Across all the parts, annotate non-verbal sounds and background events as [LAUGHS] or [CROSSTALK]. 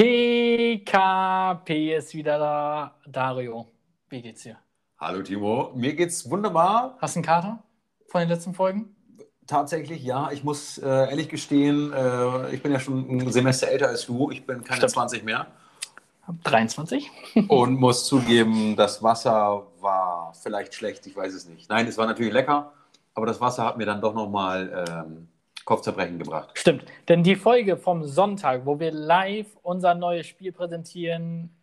PKP ist wieder da. Dario, wie geht's dir? Hallo Timo, mir geht's wunderbar. Hast du einen Kater von den letzten Folgen? Tatsächlich ja, ich muss äh, ehrlich gestehen, äh, ich bin ja schon ein Semester älter als du, ich bin keine Stimmt. 20 mehr 23? [LAUGHS] und muss zugeben, das Wasser war vielleicht schlecht, ich weiß es nicht. Nein, es war natürlich lecker, aber das Wasser hat mir dann doch nochmal ähm, Kopfzerbrechen gebracht. Stimmt, denn die Folge vom Sonntag, wo wir live unser neues Spiel präsentieren,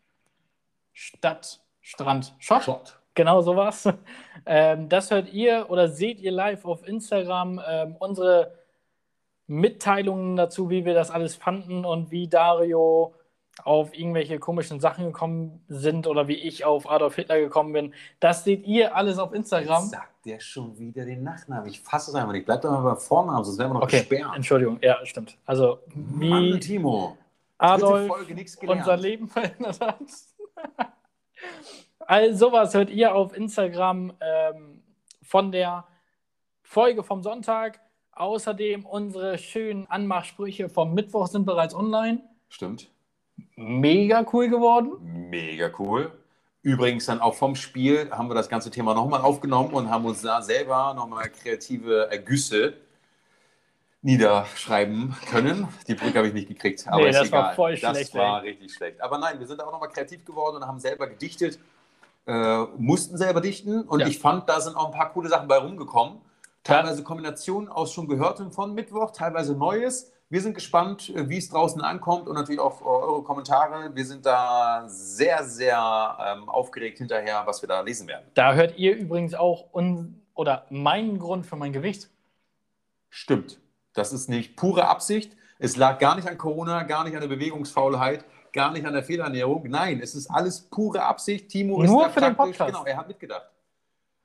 Stadt, Strand, Shot, Shot. genau sowas, [LAUGHS] ähm, das hört ihr oder seht ihr live auf Instagram. Ähm, unsere Mitteilungen dazu, wie wir das alles fanden und wie Dario auf irgendwelche komischen Sachen gekommen sind oder wie ich auf Adolf Hitler gekommen bin. Das seht ihr alles auf Instagram. Jetzt sagt der schon wieder den Nachnamen. Ich fasse es einfach nicht. Bleib doch mal beim Vornamen, sonst werden wir noch Okay, gesperrt. Entschuldigung, ja, stimmt. Also, wie Mann, Timo. Adolf unser Leben verändert hat. [LAUGHS] All sowas hört ihr auf Instagram ähm, von der Folge vom Sonntag. Außerdem unsere schönen Anmachsprüche vom Mittwoch sind bereits online. Stimmt. Mega cool geworden. Mega cool. Übrigens dann auch vom Spiel haben wir das ganze Thema nochmal aufgenommen und haben uns da selber nochmal kreative Ergüsse niederschreiben können. Die Brücke habe ich nicht gekriegt, aber Nee, ist das war egal. voll das schlecht, war richtig schlecht. Aber nein, wir sind auch nochmal kreativ geworden und haben selber gedichtet, äh, mussten selber dichten und Ja. ich fand, da sind auch ein paar coole Sachen bei rumgekommen. Teilweise Kombinationen aus schon Gehörtem von Mittwoch, teilweise Neues. Wir sind gespannt, äh, wie es draußen ankommt und natürlich auch äh, eure Kommentare. Wir sind da sehr, sehr ähm, aufgeregt hinterher, was wir da lesen werden. Da hört ihr übrigens auch un oder meinen Grund für mein Gewicht. Stimmt. Das ist nicht pure Absicht. Es lag gar nicht an Corona, gar nicht an der Bewegungsfaulheit, gar nicht an der Fehlernährung. Nein, es ist alles pure Absicht. Timo ist Nur da für den Podcast. Genau, er hat mitgedacht.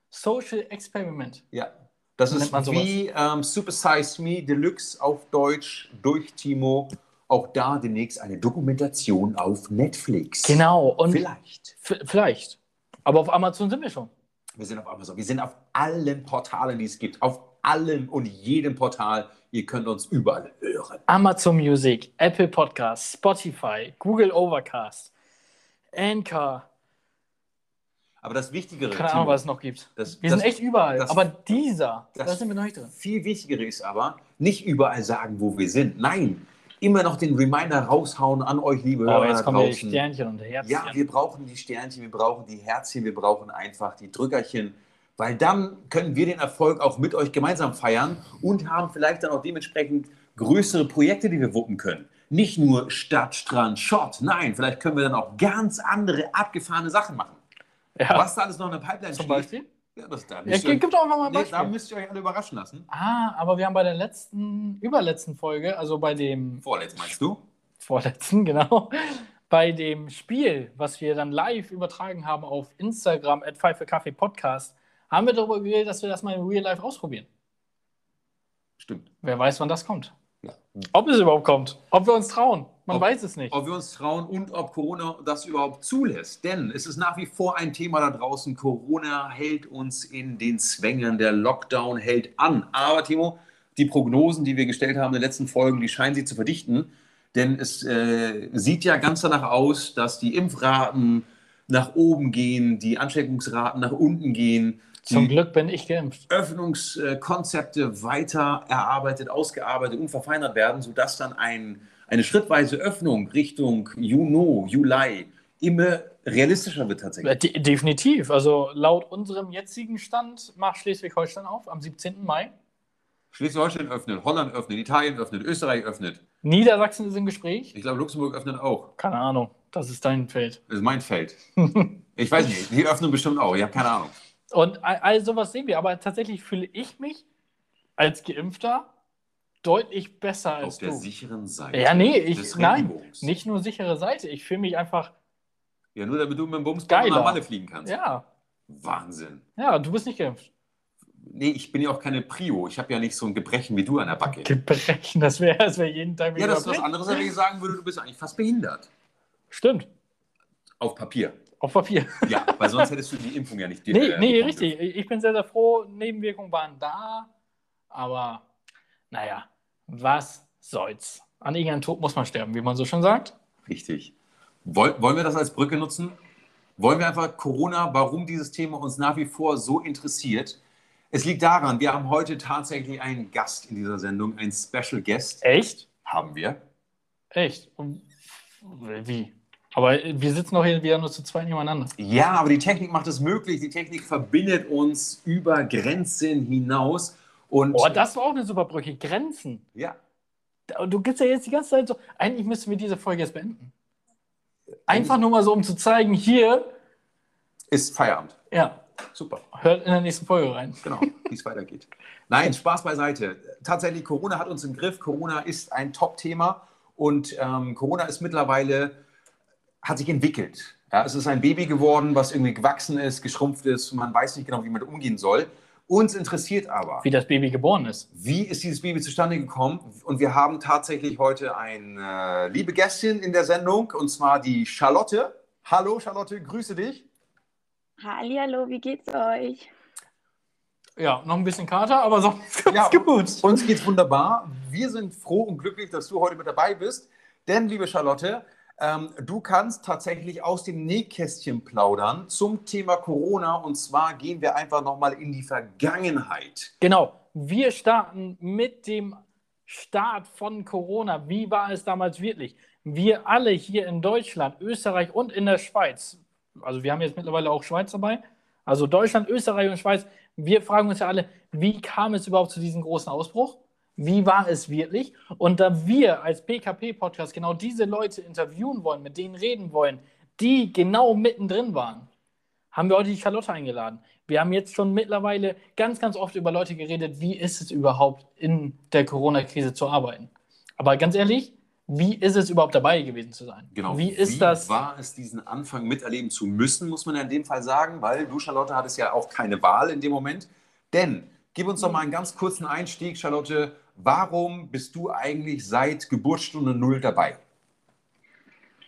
Social Experiment. Ja. Das ist wie ähm, Super Size Me Deluxe auf Deutsch durch Timo. Auch da demnächst eine Dokumentation auf Netflix. Genau. Und Vielleicht. vielleicht. Aber auf Amazon sind wir schon. Wir sind auf Amazon. Wir sind auf allen Portalen, die es gibt. Auf allen und jedem Portal. Ihr könnt uns überall hören. Amazon Music, Apple Podcasts, Spotify, Google Overcast, Anchor, Aber das Wichtigere, keine Ahnung, was es noch gibt. das, Wir das, sind echt überall. das- aber dieser, das- da sind wir noch nicht drin. viel Wichtigere ist aber, nicht überall sagen, wo wir sind. Nein, immer noch den Reminder raushauen an euch, liebe Oh, Hörer jetzt da kommen wir die draußen. Sternchen und Herzchen. Ja, wir brauchen die Sternchen, wir brauchen die Herzchen, wir brauchen einfach die Drückerchen, weil dann können wir den Erfolg auch mit euch gemeinsam feiern und haben vielleicht dann auch dementsprechend größere Projekte, die wir wuppen können. Nicht nur Stadt, Strand, Shot, nein, vielleicht können wir dann auch ganz andere abgefahrene Sachen machen. Ja. Was da alles noch in der Pipeline Zum steht, Beispiel? Ja, das, da, Ja, müsst gib ihr, gib doch einfach mal ein nee, Beispiel. da müsst ihr euch alle überraschen lassen. ah, aber wir haben bei der letzten, überletzten Folge, also bei dem Vorletzt meinst du? vorletzten, [LAUGHS] genau, bei dem Spiel, was wir dann live übertragen haben auf Instagram, at Pfeife Kaffee Podcast, haben wir darüber geredet, dass wir das mal in Real Life ausprobieren. Stimmt. Wer weiß, wann das kommt. Ja. Ob es überhaupt kommt. Ob wir uns trauen. Man Ob- weiß es nicht. Ob wir uns trauen und ob Corona das überhaupt zulässt. Denn es ist nach wie vor ein Thema da draußen. Corona hält uns in den Zwängen. Der Lockdown hält an. Aber Timo, die Prognosen, die wir gestellt haben in den letzten Folgen, die scheinen sich zu verdichten. Denn es äh, sieht ja ganz danach aus, dass die Impfraten nach oben gehen, die Ansteckungsraten nach unten gehen. Zum Glück bin ich geimpft. Öffnungskonzepte weiter erarbeitet, ausgearbeitet und verfeinert werden, sodass dann ein, eine schrittweise Öffnung Richtung Juni, Juli immer realistischer wird tatsächlich. de definitiv. Also laut unserem jetzigen Stand macht Schleswig-Holstein auf am 17. Mai. Schleswig-Holstein öffnet, Holland öffnet, Italien öffnet, Österreich öffnet. Niedersachsen ist im Gespräch. Ich glaube, Luxemburg öffnet auch. Keine Ahnung. Das ist dein Feld. Das ist mein Feld. [LAUGHS] Ich weiß nicht, die öffnen bestimmt auch. Ich habe keine Ahnung. Und all, all sowas sehen wir. Aber tatsächlich fühle ich mich als Geimpfter deutlich besser als Auf der du. sicheren Seite. Ja, nee, ich, nein, Regenbogens. nicht nur sichere Seite. Ich fühle mich einfach, Ja, nur damit du mit dem Bums nach Malle fliegen kannst. ja, Wahnsinn. ja, du bist nicht geimpft. Nee, ich bin ja auch keine Prio. Ich habe ja nicht so ein Gebrechen wie du an der Backe. Gebrechen, das wäre das wär jeden Tag Ja, das ist was anderes, wenn ich sagen würde, du bist eigentlich fast behindert. Stimmt, Auf Papier. Auf Papier. Ja, weil sonst hättest du die Impfung ja nicht [LAUGHS] Nee, äh, nee, richtig. Ich bin sehr, sehr froh. Nebenwirkungen waren da. Aber naja, was soll's. An irgendeinem Tod muss man sterben, wie man so schon sagt. Richtig. Woll, wollen wir das als Brücke nutzen? Wollen wir einfach Corona, warum dieses Thema uns nach wie vor so interessiert? Es liegt daran, wir haben heute tatsächlich einen Gast in dieser Sendung, einen Special Guest. Echt? Haben wir. Echt? Und wie? Aber wir sitzen doch hier wieder nur zu zweit nebeneinander. Ja, aber die Technik macht es möglich. Die Technik verbindet uns über Grenzen hinaus. Und oh, das war auch eine super Brücke. Grenzen. Ja. Du gibst ja jetzt die ganze Zeit so. Eigentlich müssten wir diese Folge jetzt beenden. Einfach nur mal so, um zu zeigen, hier ist Feierabend. Ja. Super. Hört in der nächsten Folge rein. Genau, [LAUGHS] wie es weitergeht. Nein, Spaß beiseite. Tatsächlich, Corona hat uns im Griff. Corona ist ein Top-Thema und ähm, Corona ist mittlerweile, hat sich entwickelt. Ja, es ist ein Baby geworden, was irgendwie gewachsen ist, geschrumpft ist. Man weiß nicht genau, wie man damit umgehen soll. Uns interessiert aber, wie das Baby geboren ist. Wie ist dieses Baby zustande gekommen? Und wir haben tatsächlich heute eine liebe Gästin in der Sendung, und zwar die Charlotte. Hallo Charlotte, grüße dich. Hallo, wie geht's euch? Ja, noch ein bisschen Kater, aber sonst [LAUGHS] ja, gut. Uns geht's wunderbar. Wir sind froh und glücklich, dass du heute mit dabei bist. Denn, liebe Charlotte, ähm, du kannst tatsächlich aus dem Nähkästchen plaudern zum Thema Corona. Und zwar gehen wir einfach nochmal in die Vergangenheit. Genau. Wir starten mit dem Start von Corona. Wie war es damals wirklich? Wir alle hier in Deutschland, Österreich und in der Schweiz, also wir haben jetzt mittlerweile auch Schweiz dabei, also Deutschland, Österreich und Schweiz, wir fragen uns ja alle, wie kam es überhaupt zu diesem großen Ausbruch? Wie war es wirklich? Und da wir als PKP-Podcast genau diese Leute interviewen wollen, mit denen reden wollen, die genau mittendrin waren, haben wir heute die Charlotte eingeladen. Wir haben jetzt schon mittlerweile ganz, ganz oft über Leute geredet, wie ist es überhaupt in der Corona-Krise zu arbeiten. Aber ganz ehrlich, wie ist es überhaupt dabei gewesen zu sein? Genau. Wie ist wie das? war es, diesen Anfang miterleben zu müssen, muss man in dem Fall sagen, weil du, Charlotte, hattest ja auch keine Wahl in dem Moment. Denn, gib uns doch mal einen ganz kurzen Einstieg, Charlotte. Warum bist du eigentlich seit Geburtsstunde Null dabei?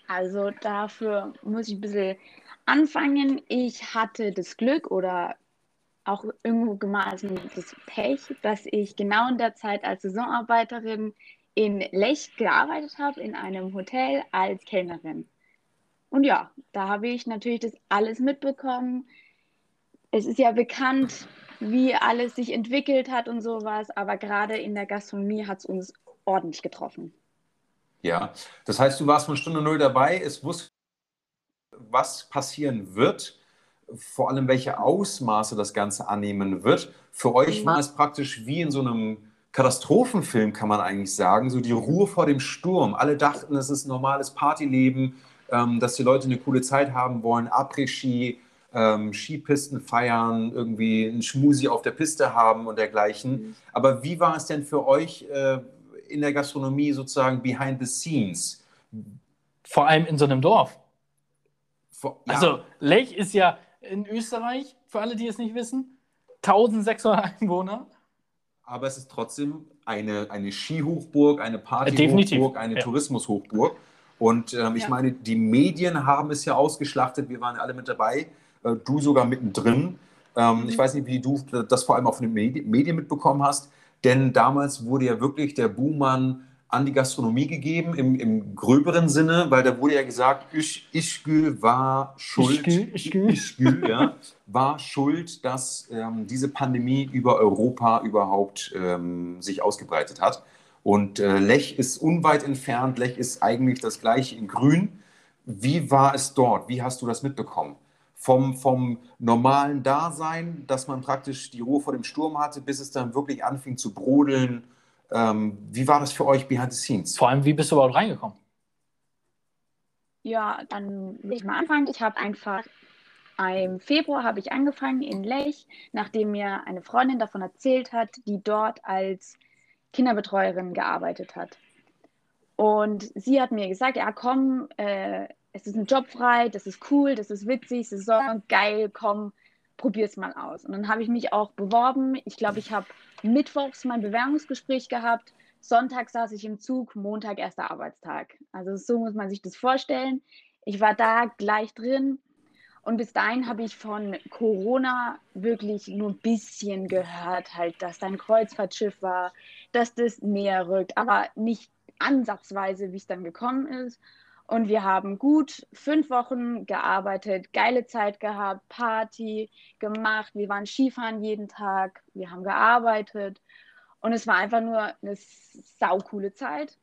Also dafür muss ich ein bisschen anfangen. Ich hatte das Glück oder auch irgendwo gemaßen das Pech, dass ich genau in der Zeit als Saisonarbeiterin in Lech gearbeitet habe, in einem Hotel als Kellnerin. Und ja, da habe ich natürlich das alles mitbekommen. Es ist ja bekannt, wie alles sich entwickelt hat und sowas, aber gerade in der Gastronomie hat es uns ordentlich getroffen. Ja, das heißt, du warst von Stunde Null dabei, es wusste, was passieren wird, vor allem welche Ausmaße das Ganze annehmen wird. Für euch war es praktisch wie in so einem Katastrophenfilm, kann man eigentlich sagen, so die Ruhe vor dem Sturm. Alle dachten, es ist normales Partyleben, ähm, dass die Leute eine coole Zeit haben wollen, Après-Ski, ähm, Skipisten feiern, irgendwie ein Schmusi auf der Piste haben und dergleichen. Mhm. Aber wie war es denn für euch äh, in der Gastronomie sozusagen behind the scenes? Vor allem in so einem Dorf. Vor, ja. Also Lech ist ja in Österreich, für alle, die es nicht wissen, 1600 Einwohner. Aber es ist trotzdem eine, eine Skihochburg, eine Partyhochburg, eine ja. Tourismushochburg. Und ähm, ich ja. meine, die Medien haben es ja ausgeschlachtet. Wir waren ja alle mit dabei. Äh, du sogar mittendrin. Ähm, mhm. Ich weiß nicht, wie du das vor allem auf den Medien mitbekommen hast, denn damals wurde ja wirklich der Buhmann an die Gastronomie gegeben, im, im gröberen Sinne, weil da wurde ja gesagt, ich, Ischgl war schuld, Ischgl, Ischgl, ja, war schuld, dass ähm, diese Pandemie über Europa überhaupt ähm, sich ausgebreitet hat. Und äh, Lech ist unweit entfernt, Lech ist eigentlich das gleiche in Grün. Wie war es dort? Wie hast du das mitbekommen? Vom, vom normalen Dasein, dass man praktisch die Ruhe vor dem Sturm hatte, bis es dann wirklich anfing zu brodeln. Ähm, wie war das für euch behind the scenes? Vor allem, wie bist du überhaupt reingekommen? Ja, dann will ich mal anfangen. Ich habe einfach im Februar habe ich angefangen in Lech, nachdem mir eine Freundin davon erzählt hat, die dort als Kinderbetreuerin gearbeitet hat. Und sie hat mir gesagt, ja komm, äh, es ist ein Job frei, das ist cool, das ist witzig, Saison, geil, komm, probier's mal aus. Und dann habe ich mich auch beworben. Ich glaube, ich habe mittwochs mein Bewerbungsgespräch gehabt. Sonntag saß ich im Zug, Montag erster Arbeitstag. Also so muss man sich das vorstellen. Ich war da gleich drin und bis dahin habe ich von Corona wirklich nur ein bisschen gehört, halt, dass da ein Kreuzfahrtschiff war, dass das näher rückt, aber nicht ansatzweise, wie es dann gekommen ist. Und wir haben gut fünf Wochen gearbeitet, geile Zeit gehabt, Party gemacht. Wir waren Skifahren jeden Tag, wir haben gearbeitet. Und es war einfach nur eine saukoole Zeit.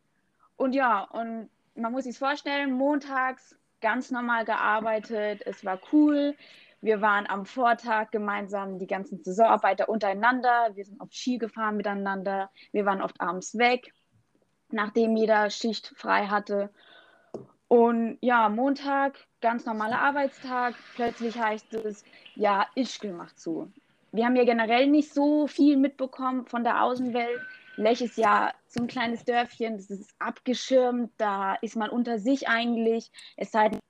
Und ja, und man muss sich vorstellen, montags ganz normal gearbeitet, es war cool. Wir waren am Vortag gemeinsam die ganzen Saisonarbeiter untereinander. Wir sind oft Ski gefahren miteinander. Wir waren oft abends weg, nachdem jeder Schicht frei hatte. Und ja, Montag, ganz normaler Arbeitstag. Plötzlich heißt es, ja, Ischgl macht zu. Wir haben ja generell nicht so viel mitbekommen von der Außenwelt. Lech ist ja so ein kleines Dörfchen, das ist abgeschirmt, da ist man unter sich eigentlich. Es sei denn,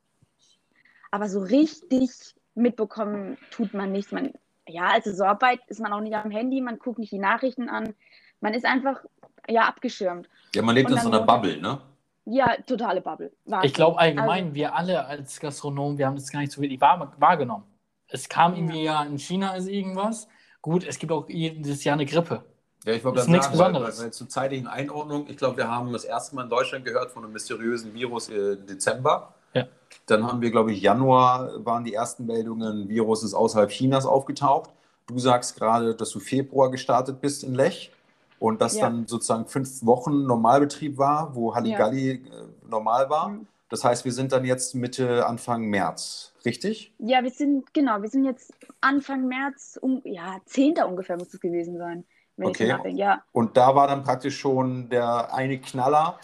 aber so richtig mitbekommen tut man nichts. Man, ja, als Saisonarbeit ist man auch nicht am Handy, man guckt nicht die Nachrichten an. Man ist einfach ja abgeschirmt. Ja, man lebt in so einer Bubble, ne? Ja, totale Bubble. Wahnsinn. Ich glaube allgemein, also, wir alle als Gastronomen, wir haben das gar nicht so wirklich wahr, wahrgenommen. Es kam irgendwie ja in China ist irgendwas. Gut, es gibt auch jedes Jahr eine Grippe. Ja, ich wollte gerade sagen, Besonderes. Weil, weil zur zeitlichen Einordnung, ich glaube, wir haben das erste Mal in Deutschland gehört von einem mysteriösen Virus im Dezember. Ja. Dann haben wir, glaube ich, Januar waren die ersten Meldungen, Virus ist außerhalb Chinas aufgetaucht. Du sagst gerade, dass du Februar gestartet bist in Lech und das ja. dann sozusagen fünf Wochen Normalbetrieb war, wo Halligalli ja. Äh, normal war. Mhm. Das heißt, wir sind dann jetzt Mitte, Anfang März, richtig? Ja, wir sind, genau, wir sind jetzt Anfang März, um, ja, 10. ungefähr muss es gewesen sein. okay. Ja. Und da war dann praktisch schon der eine Knaller,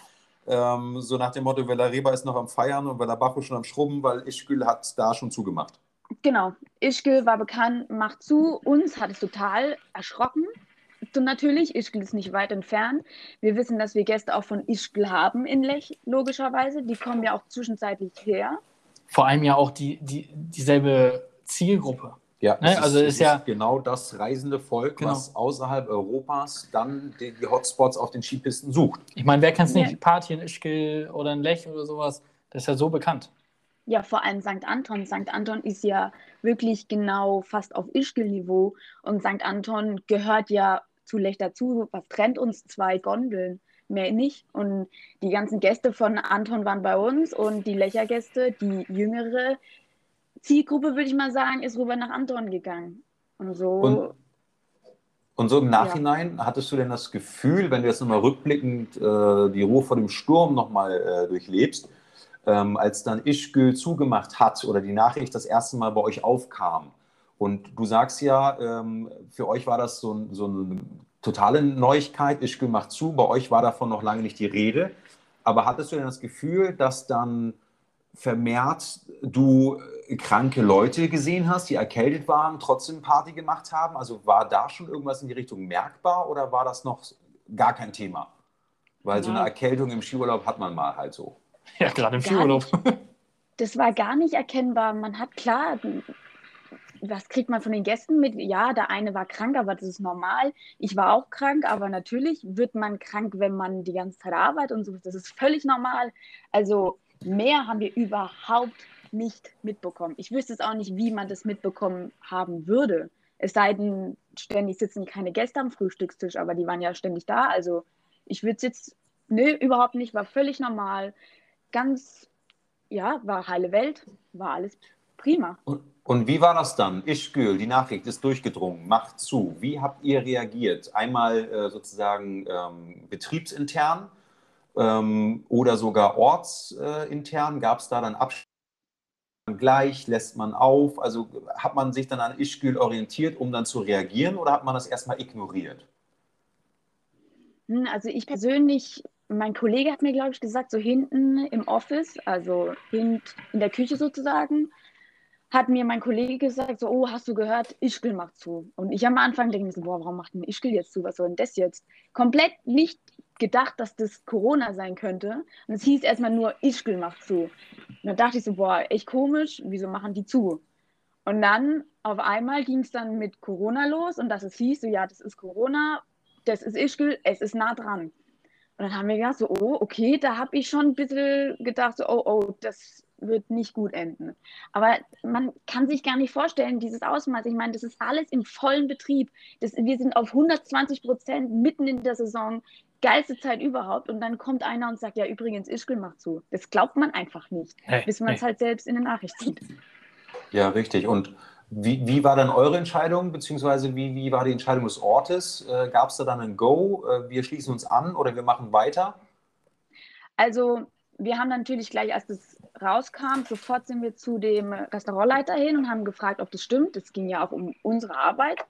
ähm, so nach dem Motto, Reba ist noch am Feiern und Bacho schon am Schrubben, weil Ischgl hat da schon zugemacht. Genau, Ischgl war bekannt, macht zu. Uns hat es total erschrocken. Und natürlich, Ischgl ist nicht weit entfernt. Wir wissen, dass wir Gäste auch von Ischgl haben in Lech, logischerweise. Die kommen ja auch zwischenzeitlich her. Vor allem ja auch die, die, dieselbe Zielgruppe. Ja, ne? ist, also ist, ist ja genau das reisende Volk, genau. was außerhalb Europas dann die, die, Hotspots auf den Skipisten sucht. Ich meine, wer kennt es nicht? Ja. Party in Ischgl oder in Lech oder sowas, das ist ja so bekannt. Ja, vor allem St. Anton. St. Anton ist ja wirklich genau fast auf Ischgl-Niveau und St. Anton gehört ja zu Lech dazu. Was trennt uns? Zwei Gondeln mehr nicht. Und die ganzen Gäste von Anton waren bei uns und die Lecher-Gäste, die jüngere, Zielgruppe, würde ich mal sagen, ist rüber nach Anton gegangen. Und so. Und, und so im Nachhinein, ja. hattest du denn das Gefühl, wenn du jetzt nochmal rückblickend äh, die Ruhe vor dem Sturm nochmal äh, durchlebst, ähm, als dann Ischgl zugemacht hat oder die Nachricht das erste Mal bei euch aufkam, und du sagst ja, ähm, für euch war das so, so eine totale Neuigkeit, Ischgl macht zu, bei euch war davon noch lange nicht die Rede. Aber hattest du denn das Gefühl, dass dann vermehrt du äh, kranke Leute gesehen hast, die erkältet waren, trotzdem Party gemacht haben? Also war da schon irgendwas in die Richtung merkbar oder war das noch gar kein Thema? Weil so eine Erkältung im Skiurlaub hat man mal halt so. Ja, gerade im Skiurlaub. [LAUGHS] Das war gar nicht erkennbar. Man hat klar, was kriegt man von den Gästen mit? Ja, der eine war krank, aber das ist normal. Ich war auch krank, aber natürlich wird man krank, wenn man die ganze Zeit arbeitet und so. Das ist völlig normal. Also Mehr haben wir überhaupt nicht mitbekommen. Ich wüsste es auch nicht, wie man das mitbekommen haben würde. Es sei denn, ständig sitzen keine Gäste am Frühstückstisch, aber die waren ja ständig da. Also ich würde es jetzt, nö, überhaupt nicht, war völlig normal. Ganz, ja, war heile Welt, war alles prima. Und, und wie war das dann? Ischgl, die Nachricht ist durchgedrungen, macht zu. Wie habt ihr reagiert? Einmal äh, sozusagen ähm, betriebsintern ähm, oder sogar ortsintern? Gab es da dann Abstand gleich? Lässt man auf? Also hat man sich dann an Ischgl orientiert, um dann zu reagieren oder hat man das erstmal ignoriert? Hm, also ich persönlich, mein Kollege hat mir, glaube ich, gesagt, so hinten im Office, also in, in der Küche sozusagen, hat mir mein Kollege gesagt, so, oh, hast du gehört, Ischgl macht zu. Und ich am Anfang denke mir so, boah, warum macht denn Ischgl jetzt zu? Was soll denn das jetzt? Komplett nicht gedacht, dass das Corona sein könnte. Und es hieß erstmal nur, Ischgl macht zu. Und dann dachte ich so, boah, echt komisch, wieso machen die zu? Und dann auf einmal ging es dann mit Corona los und dass es hieß, so, ja, das ist Corona, das ist Ischgl, es ist nah dran. Und dann haben wir gedacht, so, oh, okay, da habe ich schon ein bisschen gedacht, so, oh, oh, das wird nicht gut enden. Aber man kann sich gar nicht vorstellen, dieses Ausmaß. Ich meine, das ist alles im vollen Betrieb. Das, wir sind auf 120 Prozent mitten in der Saison. geilste Zeit überhaupt. Und dann kommt einer und sagt, ja, übrigens, Ischgl macht zu. Das glaubt man einfach nicht, Hey, bis man es hey. halt selbst in den Nachrichten sieht. Ja, richtig. Und wie, wie war dann eure Entscheidung, beziehungsweise wie, wie war die Entscheidung des Ortes? Äh, Gab es da dann ein Go, äh, wir schließen uns an oder wir machen weiter? Also wir haben natürlich gleich, als das rauskam, sofort sind wir zu dem Restaurantleiter hin und haben gefragt, ob das stimmt. Es ging ja auch um unsere Arbeit.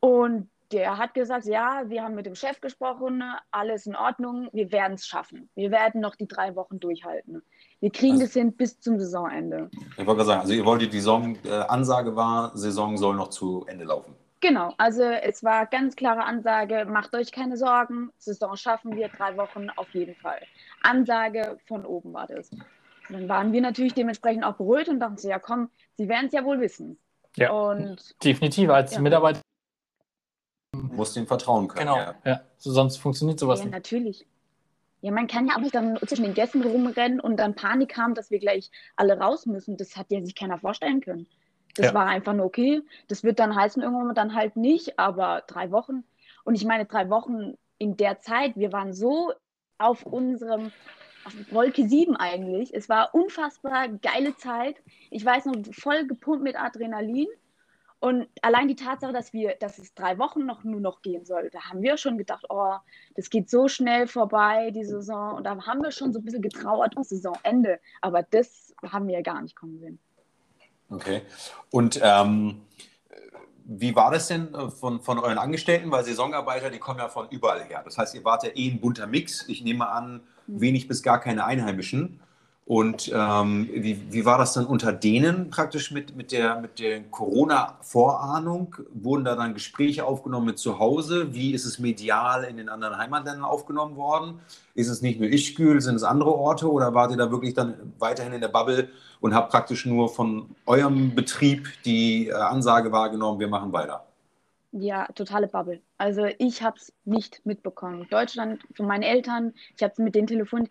Und der hat gesagt, ja, wir haben mit dem Chef gesprochen, alles in Ordnung, wir werden es schaffen. Wir werden noch die drei Wochen durchhalten. Wir kriegen Also- das hin bis zum Saisonende. Ich wollte gerade sagen, also ihr wolltet die Saison, äh, Ansage war, Saison soll noch zu Ende laufen. Genau, also es war ganz klare Ansage, macht euch keine Sorgen, Saison schaffen wir, drei Wochen auf jeden Fall. Ansage von oben war das. Und dann waren wir natürlich dementsprechend auch beruhigt und dachten so, ja komm, sie werden es ja wohl wissen. Ja, Und definitiv. Als Ja. Mitarbeiter, Muss dem vertrauen können. genau. Ja. Ja. So, sonst funktioniert sowas ja, nicht. natürlich. Ja, man kann ja auch nicht dann zwischen den Gästen rumrennen und dann Panik haben, dass wir gleich alle raus müssen. Das hat ja sich keiner vorstellen können. Das Ja. war einfach nur okay. Das wird dann heißen, irgendwann dann halt nicht, aber drei Wochen. Und ich meine, drei Wochen in der Zeit, wir waren so auf unserem Wolke 7 eigentlich. Es war unfassbar geile Zeit. Ich weiß noch, voll gepumpt mit Adrenalin. Und allein die Tatsache, dass wir, dass es drei Wochen noch nur noch gehen soll, da haben wir schon gedacht, oh, das geht so schnell vorbei, die Saison. Und da haben wir schon so ein bisschen getrauert um Saisonende. Aber das haben wir ja gar nicht kommen sehen. Okay. Und ähm, wie war das denn äh, von, von euren Angestellten? Weil Saisonarbeiter, die kommen ja von überall her. Das heißt, ihr wart ja eh ein bunter Mix. Ich nehme an, wenig bis gar keine Einheimischen. Und ähm, wie, wie war das dann unter denen praktisch mit, mit der, mit der Corona-Vorahnung? Wurden da dann Gespräche aufgenommen mit zu Hause? Wie ist es medial in den anderen Heimatländern aufgenommen worden? Ist es nicht nur Ischgl, sind es andere Orte oder wart ihr da wirklich dann weiterhin in der Bubble und habt praktisch nur von eurem Betrieb die äh, Ansage wahrgenommen, wir machen weiter? Ja, totale Bubble. Also ich habe es nicht mitbekommen. Deutschland von meinen Eltern, ich habe mit denen telefoniert,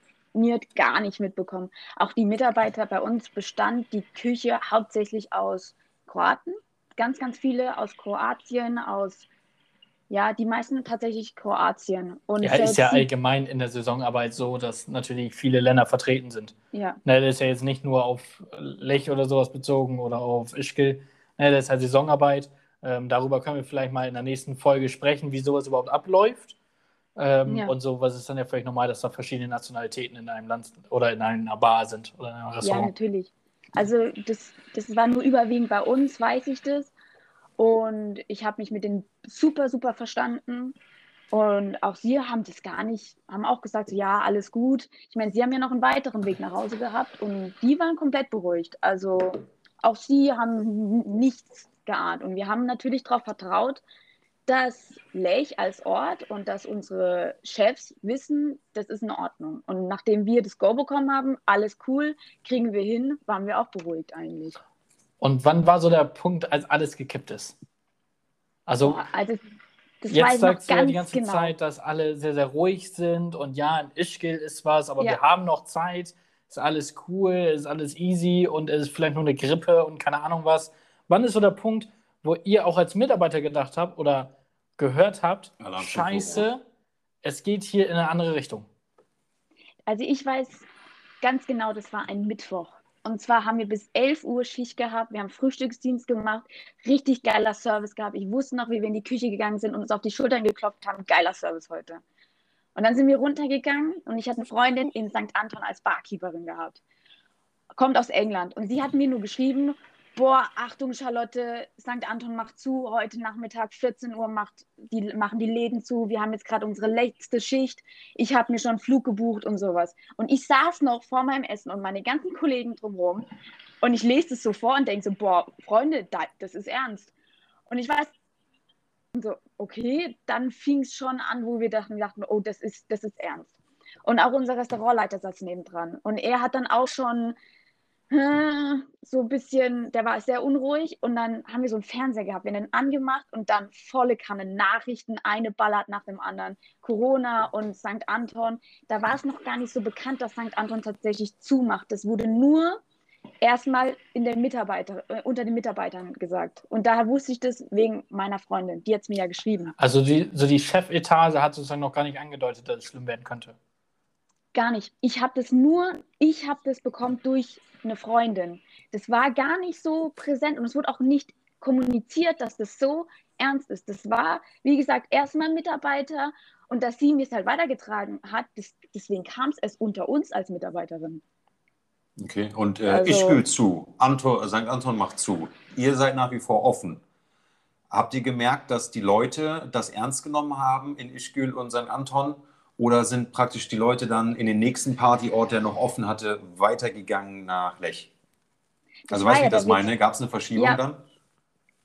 gar nicht mitbekommen. Auch die Mitarbeiter bei uns bestand die Küche hauptsächlich aus Kroaten. Ganz, ganz viele aus Kroatien, aus, ja, die meisten tatsächlich Kroatien. Und Ja, ist ja allgemein in der Saisonarbeit so, dass natürlich viele Länder vertreten sind. ja, Ne, das ist ja jetzt nicht nur auf Lech oder sowas bezogen oder auf Ischgl. Ne, das ist ja Saisonarbeit. Ähm, darüber können wir vielleicht mal in der nächsten Folge sprechen, wie sowas überhaupt abläuft. Ähm, Ja. Und so, was ist dann ja vielleicht normal, dass da verschiedene Nationalitäten in einem Land oder in einer Bar sind oder in einem ja, Restaurant. natürlich. Also das, das war nur überwiegend bei uns, weiß ich das. Und ich habe mich mit denen super, super verstanden. Und auch sie haben das gar nicht, haben auch gesagt, so, ja, alles gut. Ich meine, sie haben ja noch einen weiteren Weg nach Hause gehabt und die waren komplett beruhigt. Also auch sie haben nichts geahnt. Und wir haben natürlich darauf vertraut, dass Lech als Ort und dass unsere Chefs wissen, das ist in Ordnung. Und nachdem wir das Go bekommen haben, alles cool, kriegen wir hin, waren wir auch beruhigt eigentlich. Und wann war so der Punkt, als alles gekippt ist? Also, Boah, also, Jetzt sagst du ja die ganze genau. Zeit, dass alle sehr, sehr ruhig sind und ja, in Ischgl ist was, aber Ja. wir haben noch Zeit, ist alles cool, ist alles easy und es ist vielleicht nur eine Grippe und keine Ahnung was. Wann ist so der Punkt, wo ihr auch als Mitarbeiter gedacht habt oder gehört habt, Alarm scheiße, es geht hier in eine andere Richtung? Also ich weiß ganz genau, das war ein Mittwoch. Und zwar haben wir bis 11 Uhr Schicht gehabt. Wir haben Frühstücksdienst gemacht. Richtig geiler Service gehabt. Ich wusste noch, wie wir in die Küche gegangen sind und uns auf die Schultern geklopft haben. Geiler Service heute. Und dann sind wir runtergegangen und ich hatte eine Freundin in St. Anton als Barkeeperin gehabt. Kommt aus England. Und sie hat mir nur geschrieben, boah, Achtung Charlotte, St. Anton macht zu, heute Nachmittag 14 Uhr macht die, machen die Läden zu, wir haben jetzt gerade unsere letzte Schicht, ich habe mir schon einen Flug gebucht und sowas. Und ich saß noch vor meinem Essen und meine ganzen Kollegen drumherum und ich lese das so vor und denke so, boah, Freunde, da, das ist ernst. Und ich weiß, so, okay, dann fing es schon an, wo wir dachten, dachten, oh, das ist, das ist ernst. Und auch unser Restaurantleiter saß nebendran. Und er hat dann auch schon so ein bisschen, der war sehr unruhig und dann haben wir so einen Fernseher gehabt, wir haben den angemacht und dann volle Kanne Nachrichten, eine ballert nach dem anderen. Corona und St. Anton, da war es noch gar nicht so bekannt, dass St. Anton tatsächlich zumacht. Das wurde nur erstmal in der Mitarbeiter, äh, unter den Mitarbeitern gesagt. Und daher wusste ich das wegen meiner Freundin. Die hat es mir ja geschrieben. Also die, so die Chefetage hat sozusagen noch gar nicht angedeutet, dass es schlimm werden könnte. Gar nicht. Ich habe das nur, ich habe das bekommen durch eine Freundin. Das war gar nicht so präsent und es wurde auch nicht kommuniziert, dass das so ernst ist. Das war, wie gesagt, erstmal Mitarbeiter und dass sie mir es halt weitergetragen hat, das, deswegen kam es erst unter uns als Mitarbeiterin. Okay, und äh, Also- Ischgl zu, Anton, St. Anton macht zu. Ihr seid nach wie vor offen. Habt ihr gemerkt, dass die Leute das ernst genommen haben in Ischgl und St. Anton? Oder sind praktisch die Leute dann in den nächsten Partyort, der noch offen hatte, weitergegangen nach Lech? Also weißt du, wie ich das meine? Gab es eine Verschiebung Ja. dann?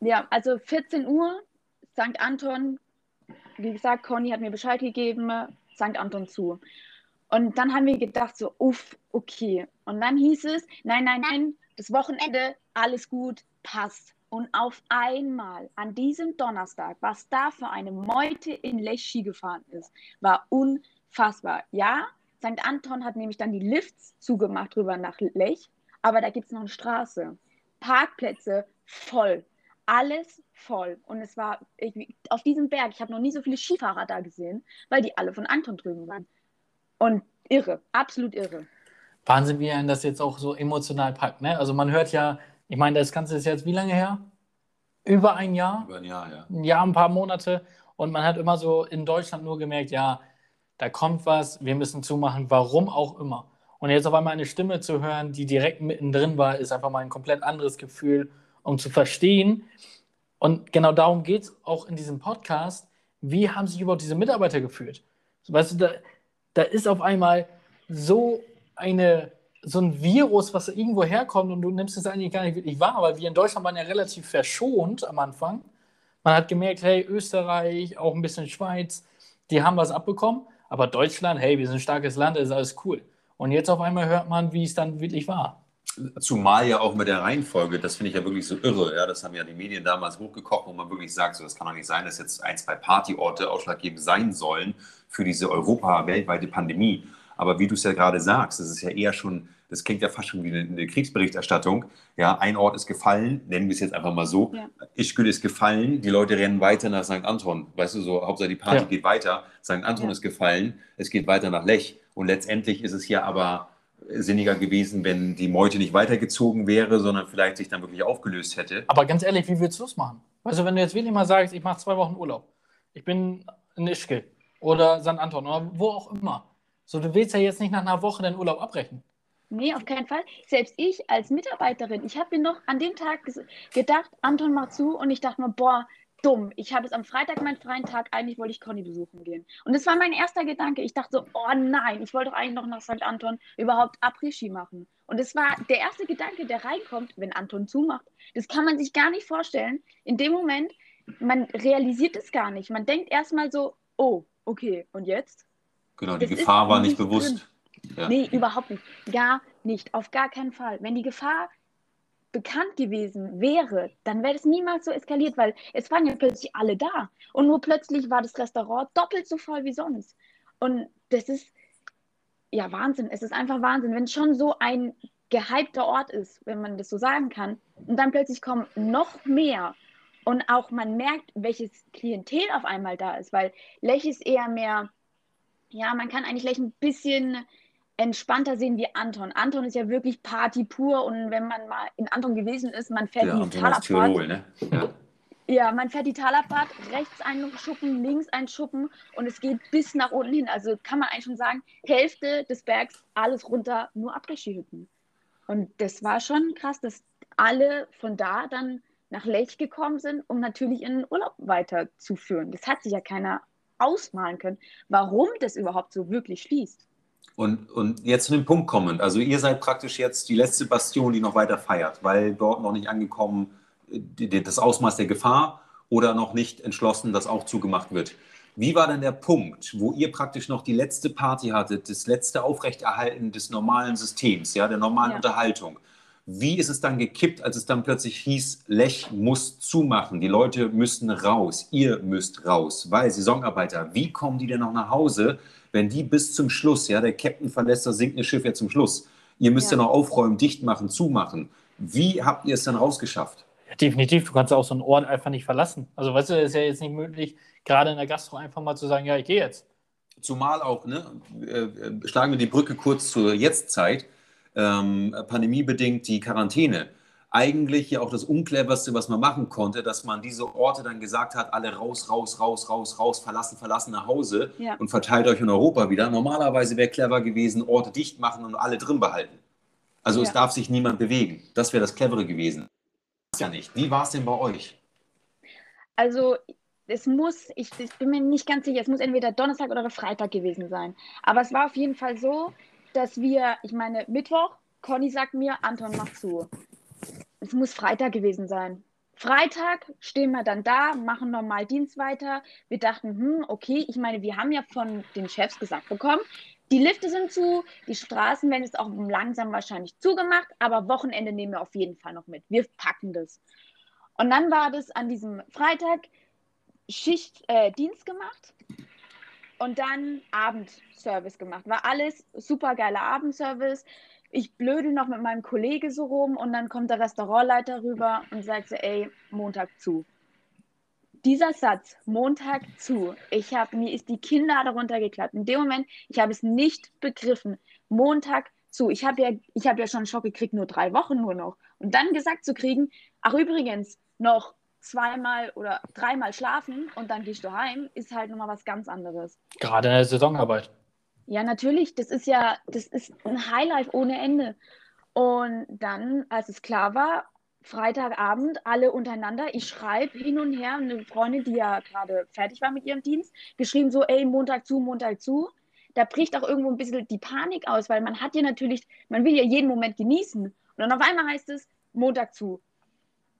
Ja, also 14 Uhr, St. Anton, wie gesagt, Conny hat mir Bescheid gegeben, St. Anton zu. Und dann haben wir gedacht, so, uff, okay. Und dann hieß es, nein, nein, nein, das Wochenende, alles gut, passt. Und auf einmal, an diesem Donnerstag, was da für eine Meute in Lech Ski gefahren ist, war unfassbar. Ja, St. Anton hat nämlich dann die Lifts zugemacht rüber nach Lech, aber da gibt es noch eine Straße. Parkplätze voll alles voll. Und es war auf diesem Berg, ich habe noch nie so viele Skifahrer da gesehen, weil die alle von Anton drüben waren. Und irre, absolut irre. Wahnsinn, wie einen das jetzt auch so emotional packt. Ne? Also man hört ja, ich meine, das Ganze ist jetzt wie lange her? Über ein Jahr? Über ein Jahr, ja. ein Jahr, ein paar Monate. Und man hat immer so in Deutschland nur gemerkt, ja, da kommt was, wir müssen zumachen, warum auch immer. Und jetzt auf einmal eine Stimme zu hören, die direkt mittendrin war, ist einfach mal ein komplett anderes Gefühl, um zu verstehen. Und genau darum geht es auch in diesem Podcast. Wie haben sich überhaupt diese Mitarbeiter gefühlt? Weißt du, da, da ist auf einmal so eine, so ein Virus, was irgendwo herkommt und du nimmst es eigentlich gar nicht wirklich wahr, weil wir in Deutschland waren ja relativ verschont am Anfang. Man hat gemerkt, hey, Österreich, auch ein bisschen Schweiz, die haben was abbekommen, aber Deutschland, hey, wir sind ein starkes Land, ist alles cool. Und jetzt auf einmal hört man, wie es dann wirklich war. Zumal ja auch mit der Reihenfolge, das finde ich ja wirklich so irre. Ja, das haben ja die Medien damals hochgekocht, wo man wirklich sagt, so, das kann doch nicht sein, dass jetzt ein, zwei Partyorte ausschlaggebend sein sollen für diese Europa weltweite Pandemie. Aber wie du es ja gerade sagst, das ist ja eher schon, das klingt ja fast schon wie eine, eine Kriegsberichterstattung. Ja, ein Ort ist gefallen, nennen wir es jetzt einfach mal so. Ja. Ischgl ist gefallen, die Leute rennen weiter nach St. Anton. Weißt du, so Hauptsache die Party Ja. geht weiter. St. Anton Ja. ist gefallen, es geht weiter nach Lech. Und letztendlich ist es ja aber sinniger gewesen, wenn die Meute nicht weitergezogen wäre, sondern vielleicht sich dann wirklich aufgelöst hätte. Aber ganz ehrlich, wie willst du es machen? Also, wenn du jetzt wirklich mal sagst, ich mache zwei Wochen Urlaub, ich bin in Ischgl oder St. Anton oder wo auch immer. So, du willst ja jetzt nicht nach einer Woche deinen Urlaub abbrechen. Nee, auf keinen Fall. Selbst ich als Mitarbeiterin, ich habe mir noch an dem Tag gedacht, Anton macht zu und ich dachte mir, boah, dumm. Ich habe es am Freitag meinen freien Tag, eigentlich wollte ich Conny besuchen gehen. Und das war mein erster Gedanke. Ich dachte so, oh nein, ich wollte doch eigentlich noch nach St. Anton überhaupt Après-Ski machen. Und das war der erste Gedanke, der reinkommt, wenn Anton zumacht. Das kann man sich gar nicht vorstellen. In dem Moment, man realisiert es gar nicht. Man denkt erstmal so, oh, okay, und jetzt? Genau, die Das Gefahr war nicht nicht bewusst. Ja. Nee, überhaupt nicht. Gar nicht. Auf gar keinen Fall. Wenn die Gefahr bekannt gewesen wäre, dann wäre es niemals so eskaliert, weil es waren ja plötzlich alle da. Und nur plötzlich war das Restaurant doppelt so voll wie sonst. Und das ist ja Wahnsinn. Es ist einfach Wahnsinn, wenn es schon so ein gehypter Ort ist, wenn man das so sagen kann. Und dann plötzlich kommen noch mehr. Und auch man merkt, welches Klientel auf einmal da ist, weil Lech ist eher mehr, ja, man kann eigentlich Lech ein bisschen entspannter sehen wie Anton. Anton ist ja wirklich Party pur und wenn man mal in Anton gewesen ist, man fährt Der die Anton Talabfahrt. Tirol, ne? Ja. Ja, man fährt die Talabfahrt, rechts ein Schuppen, links ein Schuppen und es geht bis nach unten hin. Also kann man eigentlich schon sagen, Hälfte des Bergs, alles runter, nur Abregiehütten. Und das war schon krass, dass alle von da dann nach Lech gekommen sind, um natürlich in den Urlaub weiterzuführen. Das hat sich ja keiner ausmalen können, warum das überhaupt so wirklich schließt. Und, und jetzt zu dem Punkt kommend. Also ihr seid praktisch jetzt die letzte Bastion, die noch weiter feiert, weil dort noch nicht angekommen äh, das Ausmaß der Gefahr oder noch nicht entschlossen, dass auch zugemacht wird. Wie war denn der Punkt, wo ihr praktisch noch die letzte Party hattet, das letzte Aufrechterhalten des normalen Systems, ja, der normalen Ja. Unterhaltung? Wie ist es dann gekippt, als es dann plötzlich hieß, Lech muss zumachen, die Leute müssen raus, ihr müsst raus, weil Saisonarbeiter, wie kommen die denn noch nach Hause, wenn die bis zum Schluss, ja, der Captain verlässt das sinkende Schiff ja zum Schluss, Ihr müsst ja, Ja. noch aufräumen, dicht machen, zumachen. Wie habt ihr es dann rausgeschafft? Ja, definitiv, du kannst auch so einen Ort einfach nicht verlassen. Also weißt du, es ist ja jetzt nicht möglich, gerade in der Gastro einfach mal zu sagen, ja, ich gehe jetzt. Zumal auch, ne, äh, äh, schlagen wir die Brücke kurz zur Jetztzeit, ähm, pandemiebedingt die Quarantäne. Eigentlich ja auch das Uncleverste, was man machen konnte, dass man diese Orte dann gesagt hat, alle raus, raus, raus, raus, raus, verlassen, verlassen nach Hause Ja. und verteilt euch in Europa wieder. Normalerweise wäre clever gewesen, Orte dicht machen und alle drin behalten. Also es Ja. darf sich niemand bewegen. Das wäre das Clevere gewesen. Das ja nicht. Wie war es denn bei euch? Also es muss, ich, ich bin mir nicht ganz sicher, es muss entweder Donnerstag oder Freitag gewesen sein. Aber es war auf jeden Fall so, dass wir, ich meine, Mittwoch, Conny sagt mir, Anton macht zu. Es muss Freitag gewesen sein. Freitag stehen wir dann da, machen normal Dienst weiter. Wir dachten, hm, okay, ich meine, wir haben ja von den Chefs gesagt bekommen, die Lifte sind zu, die Straßen werden jetzt auch langsam wahrscheinlich zugemacht, aber Wochenende nehmen wir auf jeden Fall noch mit. Wir packen das. Und dann war das an diesem Freitag Schicht, äh, Dienst gemacht und dann Abendservice gemacht. War alles super geiler Abendservice. Ich blödel noch mit meinem Kollege so rum und dann kommt der Restaurantleiter rüber und sagt so, ey, Montag zu. Dieser Satz, Montag zu, ich habe mir ist die Kinder darunter geklappt. In dem Moment, ich habe es nicht begriffen. Montag zu. Ich habe ja, ich habe ja schon einen Schock gekriegt, nur drei Wochen nur noch. Und dann gesagt zu kriegen, ach übrigens, noch zweimal oder dreimal schlafen und dann gehst du heim, ist halt nochmal was ganz anderes. Gerade in der Saisonarbeit. Ja, natürlich, das ist ja, das ist ein Highlight ohne Ende. Und dann, als es klar war, Freitagabend, alle untereinander, ich schreibe hin und her, eine Freundin, die ja gerade fertig war mit ihrem Dienst, geschrieben so, ey, Montag zu, Montag zu. Da bricht auch irgendwo ein bisschen die Panik aus, weil man hat ja natürlich, man will ja jeden Moment genießen. Und dann auf einmal heißt es, Montag zu.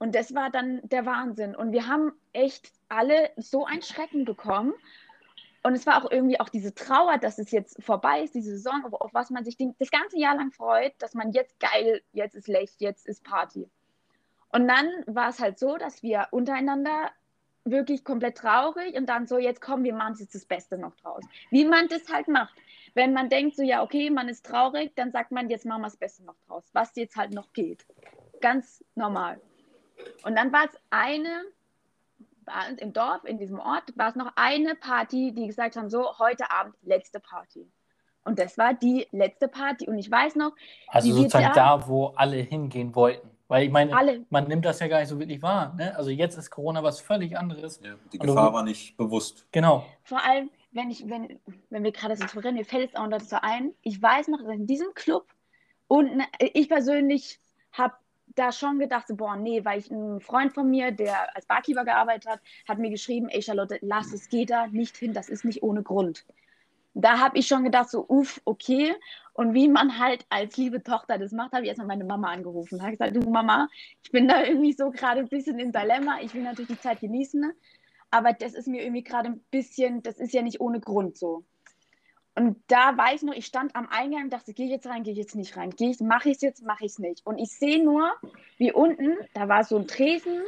Und das war dann der Wahnsinn. Und wir haben echt alle so ein Schrecken bekommen. Und es war auch irgendwie auch diese Trauer, dass es jetzt vorbei ist, diese Saison, auf, was man sich das ganze Jahr lang freut, dass man jetzt geil, jetzt ist Lech, jetzt ist Party. Und dann war es halt so, dass wir untereinander wirklich komplett traurig und dann so, jetzt kommen wir machen jetzt das Beste noch draus. Wie man das halt macht. Wenn man denkt, so ja, okay, man ist traurig, dann sagt man, jetzt machen wir das Beste noch draus, was jetzt halt noch geht. Ganz normal. Und dann war es eine, bei uns im Dorf, in diesem Ort, war es noch eine Party, die gesagt haben, so, heute Abend letzte Party. Und das war die letzte Party. Und ich weiß noch, Also Die wird sozusagen ja- da, wo alle hingehen wollten. Weil ich meine, alle, man nimmt das ja gar nicht so wirklich wahr. Ne? Also jetzt ist Corona was völlig anderes. Ja, die du- Gefahr war nicht bewusst. Genau. vor allem, wenn ich, wenn, wenn wir gerade so zu rennen, mir fällt es auch dazu ein, ich weiß noch, dass in diesem Club und ich persönlich habe da schon gedacht, so, boah, nee, weil ich ein Freund von mir, der als Barkeeper gearbeitet hat, hat mir geschrieben, ey Charlotte, lass es, geh da nicht hin, das ist nicht ohne Grund. Da habe ich schon gedacht, so, uff, okay. Und wie man halt als liebe Tochter das macht, habe ich erstmal meine Mama angerufen. Habe gesagt, du Mama, ich bin da irgendwie so gerade ein bisschen im Dilemma. Ich will natürlich die Zeit genießen, aber das ist mir irgendwie gerade ein bisschen, das ist ja nicht ohne Grund so. Und da weiß ich noch, ich stand am Eingang und dachte, gehe ich jetzt rein, gehe ich jetzt nicht rein. Gehe ich, mache ich es jetzt, mache ich es nicht. Und ich sehe nur, wie unten, da war so ein Tresen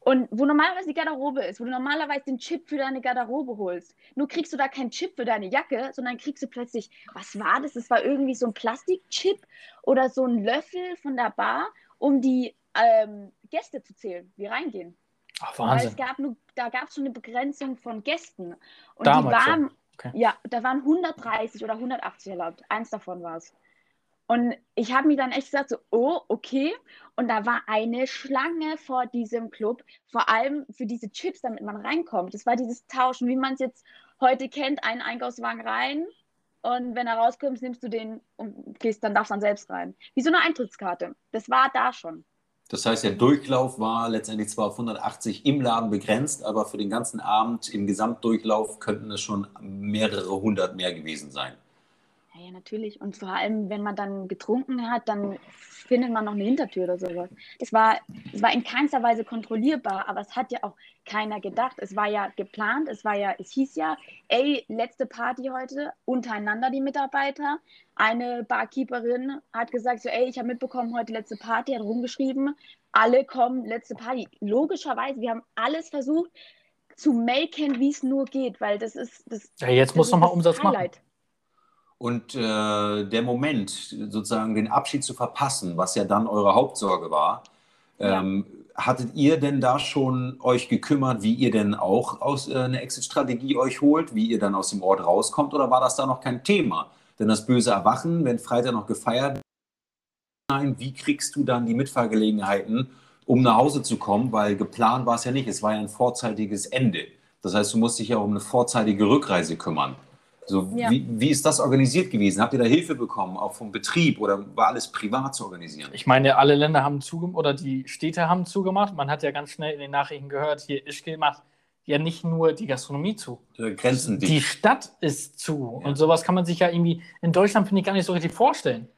und wo normalerweise die Garderobe ist, wo du normalerweise den Chip für deine Garderobe holst. Nur kriegst du da keinen Chip für deine Jacke, sondern kriegst du plötzlich, was war das? Das war irgendwie so ein Plastikchip oder so ein Löffel von der Bar, um die ähm, Gäste zu zählen, die reingehen. Ach, Weil Wahnsinn. es gab nur, da gab es schon eine Begrenzung von Gästen. Und Damals die waren, schon. Okay. ja, da waren 130 oder 180 erlaubt. Eins davon war es. Und ich habe mir dann echt gesagt, so, oh, okay. Und da war eine Schlange vor diesem Club, vor allem für diese Chips, damit man reinkommt. Das war dieses Tauschen, wie man es jetzt heute kennt, einen Einkaufswagen rein. Und wenn er rauskommt, nimmst du den und gehst, dann darfst du dann selbst rein. Wie so eine Eintrittskarte. Das war da schon. Das heißt, der Durchlauf war letztendlich zwar auf 180 im Laden begrenzt, aber für den ganzen Abend im Gesamtdurchlauf könnten es schon mehrere hundert mehr gewesen sein. Ja, ja, natürlich. Und vor allem, wenn man dann getrunken hat, dann findet man noch eine Hintertür oder sowas. Das war, das war in keinster Weise kontrollierbar, aber es hat ja auch keiner gedacht. Es war ja geplant, es war ja, es hieß ja, ey, letzte Party heute, untereinander die Mitarbeiter. Eine Barkeeperin hat gesagt, so, ey, ich habe mitbekommen, heute letzte Party, hat rumgeschrieben, alle kommen, letzte Party. Logischerweise, wir haben alles versucht zu melken, wie es nur geht, weil das ist das. Ja, jetzt das muss ist noch mal das Umsatz machen. Und äh, der Moment, sozusagen den Abschied zu verpassen, was ja dann eure Hauptsorge war, ja. ähm, hattet ihr denn da schon euch gekümmert, wie ihr denn auch aus äh, eine Exit-Strategie euch holt, wie ihr dann aus dem Ort rauskommt, oder war das da noch kein Thema? Denn das böse Erwachen, wenn Freitag noch gefeiert wird, wie kriegst du dann die Mitfahrgelegenheiten, um nach Hause zu kommen? Weil geplant war es ja nicht, es war ja ein vorzeitiges Ende. Das heißt, du musst dich ja um eine vorzeitige Rückreise kümmern. So, ja. wie, wie ist das organisiert gewesen? Habt ihr da Hilfe bekommen, auch vom Betrieb oder war alles privat zu organisieren? Ich meine, alle Länder haben zugemacht oder die Städte haben zugemacht. Man hat ja ganz schnell in den Nachrichten gehört, hier Ischgl macht ja nicht nur die Gastronomie zu. Die Grenzen dicht. Die Stadt ist zu. Ja. Und sowas kann man sich ja irgendwie in Deutschland, finde ich, gar nicht so richtig vorstellen.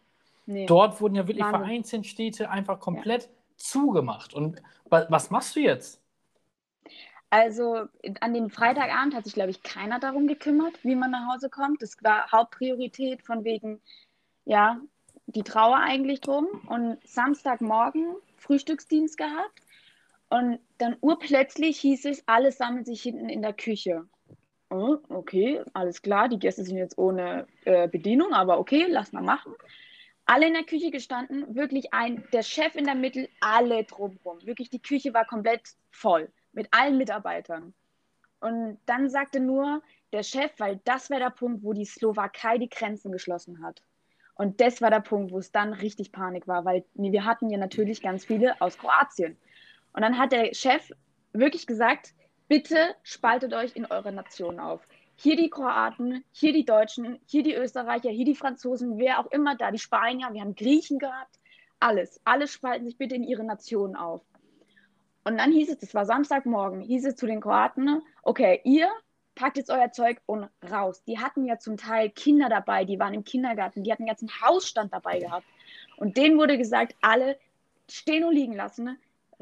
Nee. Dort wurden ja wirklich Wahnsinn. vereinzelt Städte einfach komplett ja. zugemacht. Und was machst du jetzt? Also an dem Freitagabend hat sich, glaube ich, keiner darum gekümmert, wie man nach Hause kommt. Das war Hauptpriorität von wegen, ja, die Trauer eigentlich drum. Und Samstagmorgen Frühstücksdienst gehabt. Und dann urplötzlich hieß es, alle sammeln sich hinten in der Küche. Oh, okay, alles klar, die Gäste sind jetzt ohne äh, Bedienung, aber okay, lass mal machen. Alle in der Küche gestanden, wirklich ein, der Chef in der Mitte, alle drumherum. Wirklich, die Küche war komplett voll mit allen Mitarbeitern. Und dann sagte nur der Chef, weil das war der Punkt, wo die Slowakei die Grenzen geschlossen hat. Und das war der Punkt, wo es dann richtig Panik war, weil wir hatten ja natürlich ganz viele aus Kroatien. Und dann hat der Chef wirklich gesagt, bitte spaltet euch in eure Nation auf. Hier die Kroaten, hier die Deutschen, hier die Österreicher, hier die Franzosen, wer auch immer da, die Spanier, wir haben Griechen gehabt, alles. Alle spalten sich bitte in ihre Nationen auf. Und dann hieß es, das war Samstagmorgen, hieß es zu den Kroaten, okay, ihr packt jetzt euer Zeug und raus. Die hatten ja zum Teil Kinder dabei, die waren im Kindergarten, die hatten jetzt einen Hausstand dabei gehabt. Und denen wurde gesagt, alle stehen und liegen lassen,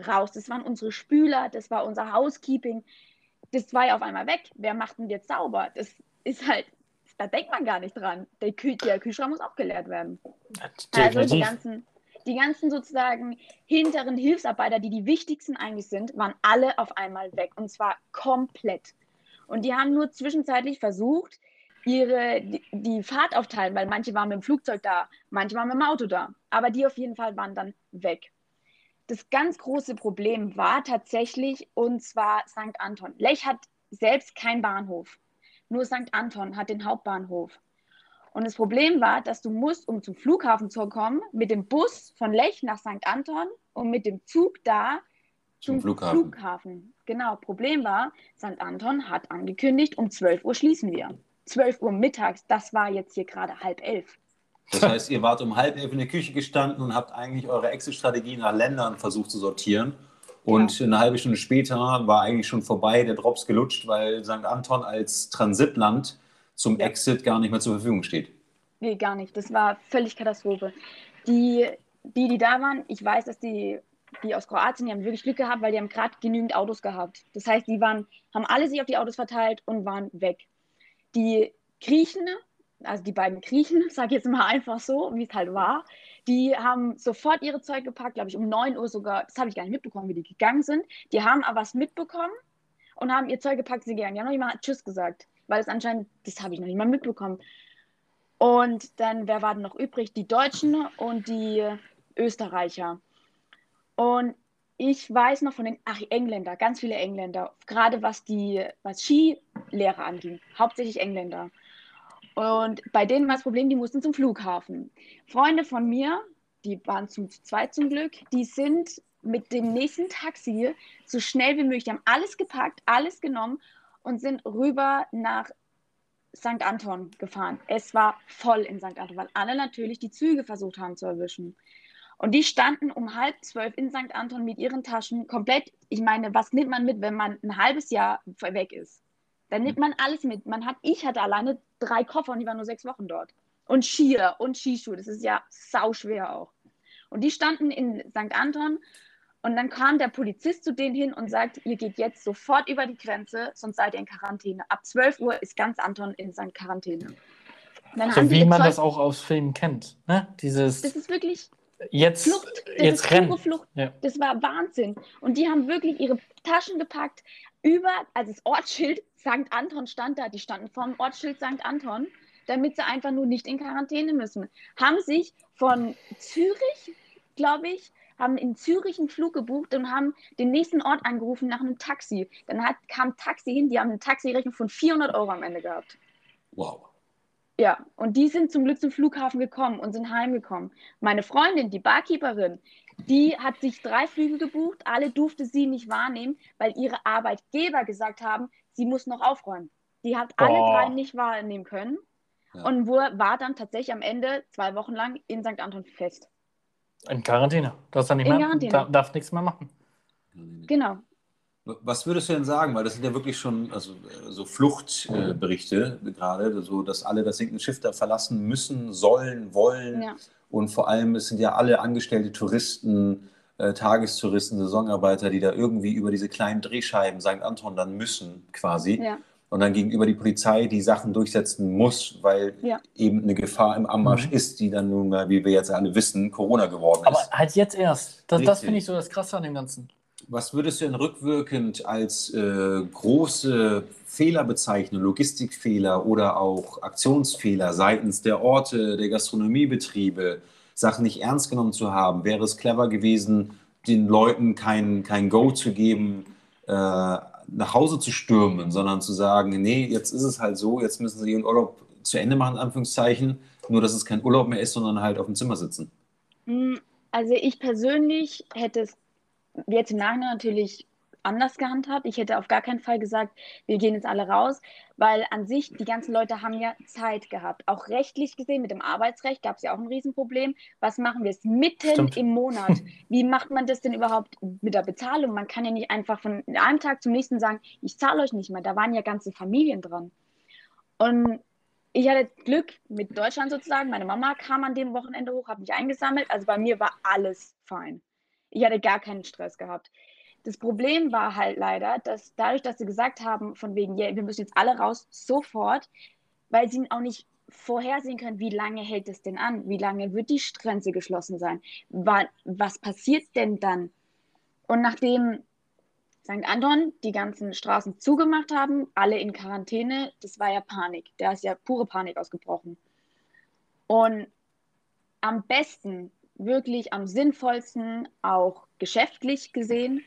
raus. Das waren unsere Spüler, das war unser Housekeeping. Das war ja auf einmal weg. Wer macht denn jetzt sauber? Das ist halt, da denkt man gar nicht dran. Der, Kühl der Kühlschrank muss auch geleert werden. Also die ganzen, die ganzen sozusagen hinteren Hilfsarbeiter, die die wichtigsten eigentlich sind, waren alle auf einmal weg und zwar komplett. Und die haben nur zwischenzeitlich versucht, ihre, die, die Fahrt aufteilen, weil manche waren mit dem Flugzeug da, manche waren mit dem Auto da, aber die auf jeden Fall waren dann weg. Das ganz große Problem war tatsächlich, und zwar St. Anton. Lech hat selbst keinen Bahnhof. Nur St. Anton hat den Hauptbahnhof. Und das Problem war, dass du musst, um zum Flughafen zu kommen, mit dem Bus von Lech nach St. Anton und mit dem Zug da zum, zum Flughafen. Flughafen. Genau, Problem war, St. Anton hat angekündigt, um 12 Uhr schließen wir. 12 Uhr mittags, das war jetzt hier gerade halb elf. Das heißt, ihr wart um halb elf in der Küche gestanden und habt eigentlich eure Exit-Strategie nach Ländern versucht zu sortieren. Und ja. eine halbe Stunde später war eigentlich schon vorbei, der Drops gelutscht, weil St. Anton als Transitland zum Exit gar nicht mehr zur Verfügung steht. Nee, gar nicht. Das war völlig Katastrophe. Die, die, die da waren, ich weiß, dass die, die aus Kroatien, die haben wirklich Glück gehabt, weil die haben gerade genügend Autos gehabt. Das heißt, die waren, haben alle sich auf die Autos verteilt und waren weg. Die Griechen, also die beiden Griechen, [LAUGHS] sage ich jetzt mal einfach so, wie es halt war, die haben sofort ihre Zeug gepackt, glaube ich, um 9 Uhr sogar, das habe ich gar nicht mitbekommen, wie die gegangen sind. Die haben aber was mitbekommen und haben ihr Zeug gepackt, sie gegangen. Die haben noch mal Tschüss gesagt weil es anscheinend, das habe ich noch nicht mal mitbekommen. Und dann, wer war denn noch übrig? Die Deutschen und die Österreicher. Und ich weiß noch von den ach, Engländer, ganz viele Engländer, gerade was die was Skilehrer anging, hauptsächlich Engländer. Und bei denen war das Problem, die mussten zum Flughafen. Freunde von mir, die waren zum zweit zum Glück, die sind mit dem nächsten Taxi so schnell wie möglich, die haben alles gepackt, alles genommen und sind rüber nach St. Anton gefahren. Es war voll in St. Anton, weil alle natürlich die Züge versucht haben zu erwischen. Und die standen um halb zwölf in St. Anton mit ihren Taschen komplett. Ich meine, was nimmt man mit, wenn man ein halbes Jahr weg ist? Dann nimmt man alles mit. Man hat, ich hatte alleine drei Koffer und die waren nur sechs Wochen dort. Und Skier und Skischuhe, das ist ja sau schwer auch. Und die standen in St. Anton und dann kam der Polizist zu denen hin und sagt, ihr geht jetzt sofort über die Grenze, sonst seid ihr in Quarantäne. Ab 12 Uhr ist ganz Anton in seiner Quarantäne. So wie man das auch aus Filmen kennt. Ne? Dieses das ist wirklich jetzt, Flucht. Das jetzt rennen. Flucht. Ja. Das war Wahnsinn. Und die haben wirklich ihre Taschen gepackt über, also das Ortsschild St. Anton stand da, die standen vorm Ortsschild St. Anton, damit sie einfach nur nicht in Quarantäne müssen. Haben sich von Zürich, glaube ich, haben in Zürich einen Flug gebucht und haben den nächsten Ort angerufen nach einem Taxi. Dann hat, kam ein Taxi hin, die haben eine Taxirechnung von 400 Euro am Ende gehabt. Wow. Ja, und die sind zum Glück zum Flughafen gekommen und sind heimgekommen. Meine Freundin, die Barkeeperin, die hat sich drei Flüge gebucht, alle durfte sie nicht wahrnehmen, weil ihre Arbeitgeber gesagt haben, sie muss noch aufräumen. Die hat alle Boah. drei nicht wahrnehmen können Ja. und wo, war dann tatsächlich am Ende zwei Wochen lang in St. Anton fest. In Quarantäne. Du hast dann nicht In mehr, Quarantäne. da, darfst nichts mehr machen. Genau. Was würdest du denn sagen? Weil das sind ja wirklich schon also, äh, so Fluchtberichte äh, gerade, so dass alle das sinkende Schiff da verlassen müssen, sollen, wollen. Ja. Und vor allem, es sind ja alle angestellte Touristen, äh, Tagestouristen, Saisonarbeiter, die da irgendwie über diese kleinen Drehscheiben St. Anton dann müssen, quasi. Ja. Und dann gegenüber die Polizei die Sachen durchsetzen muss, weil Ja. eben eine Gefahr im Anmarsch Mhm. ist, die dann nun mal, wie wir jetzt alle wissen, Corona geworden ist. Aber halt jetzt erst. Das, das finde ich so das Krasse an dem Ganzen. Was würdest du denn rückwirkend als äh, große Fehler bezeichnen, Logistikfehler oder auch Aktionsfehler seitens der Orte, der Gastronomiebetriebe, Sachen nicht ernst genommen zu haben? Wäre es clever gewesen, den Leuten kein, kein Go zu geben, äh, nach Hause zu stürmen, sondern zu sagen, nee, jetzt ist es halt so, jetzt müssen sie ihren Urlaub zu Ende machen, in Anführungszeichen, nur dass es kein Urlaub mehr ist, sondern halt auf dem Zimmer sitzen. Mm, Also ich persönlich hätte es jetzt im Nachhinein natürlich anders gehandhabt. Ich hätte auf gar keinen Fall gesagt, wir gehen jetzt alle raus, weil an sich die ganzen Leute haben ja Zeit gehabt. Auch rechtlich gesehen, mit dem Arbeitsrecht gab es ja auch ein Riesenproblem. Was machen wir jetzt mitten Stimmt. im Monat? [LAUGHS] Wie macht man das denn überhaupt mit der Bezahlung? Man kann ja nicht einfach von einem Tag zum nächsten sagen, ich zahle euch nicht mehr. Da waren ja ganze Familien dran. Und ich hatte Glück mit Deutschland sozusagen. Meine Mama kam an dem Wochenende hoch, hat mich eingesammelt. Also bei mir war alles fein. Ich hatte gar keinen Stress gehabt. Das Problem war halt leider, dass dadurch, dass sie gesagt haben, von wegen, yeah, wir müssen jetzt alle raus, sofort, weil sie auch nicht vorhersehen können, wie lange hält es denn an? Wie lange wird die Grenze geschlossen sein? Wa- Was passiert denn dann? Und nachdem St. Anton die ganzen Straßen zugemacht haben, alle in Quarantäne, das war ja Panik. Da ist ja pure Panik ausgebrochen. Und am besten, wirklich am sinnvollsten, auch geschäftlich gesehen,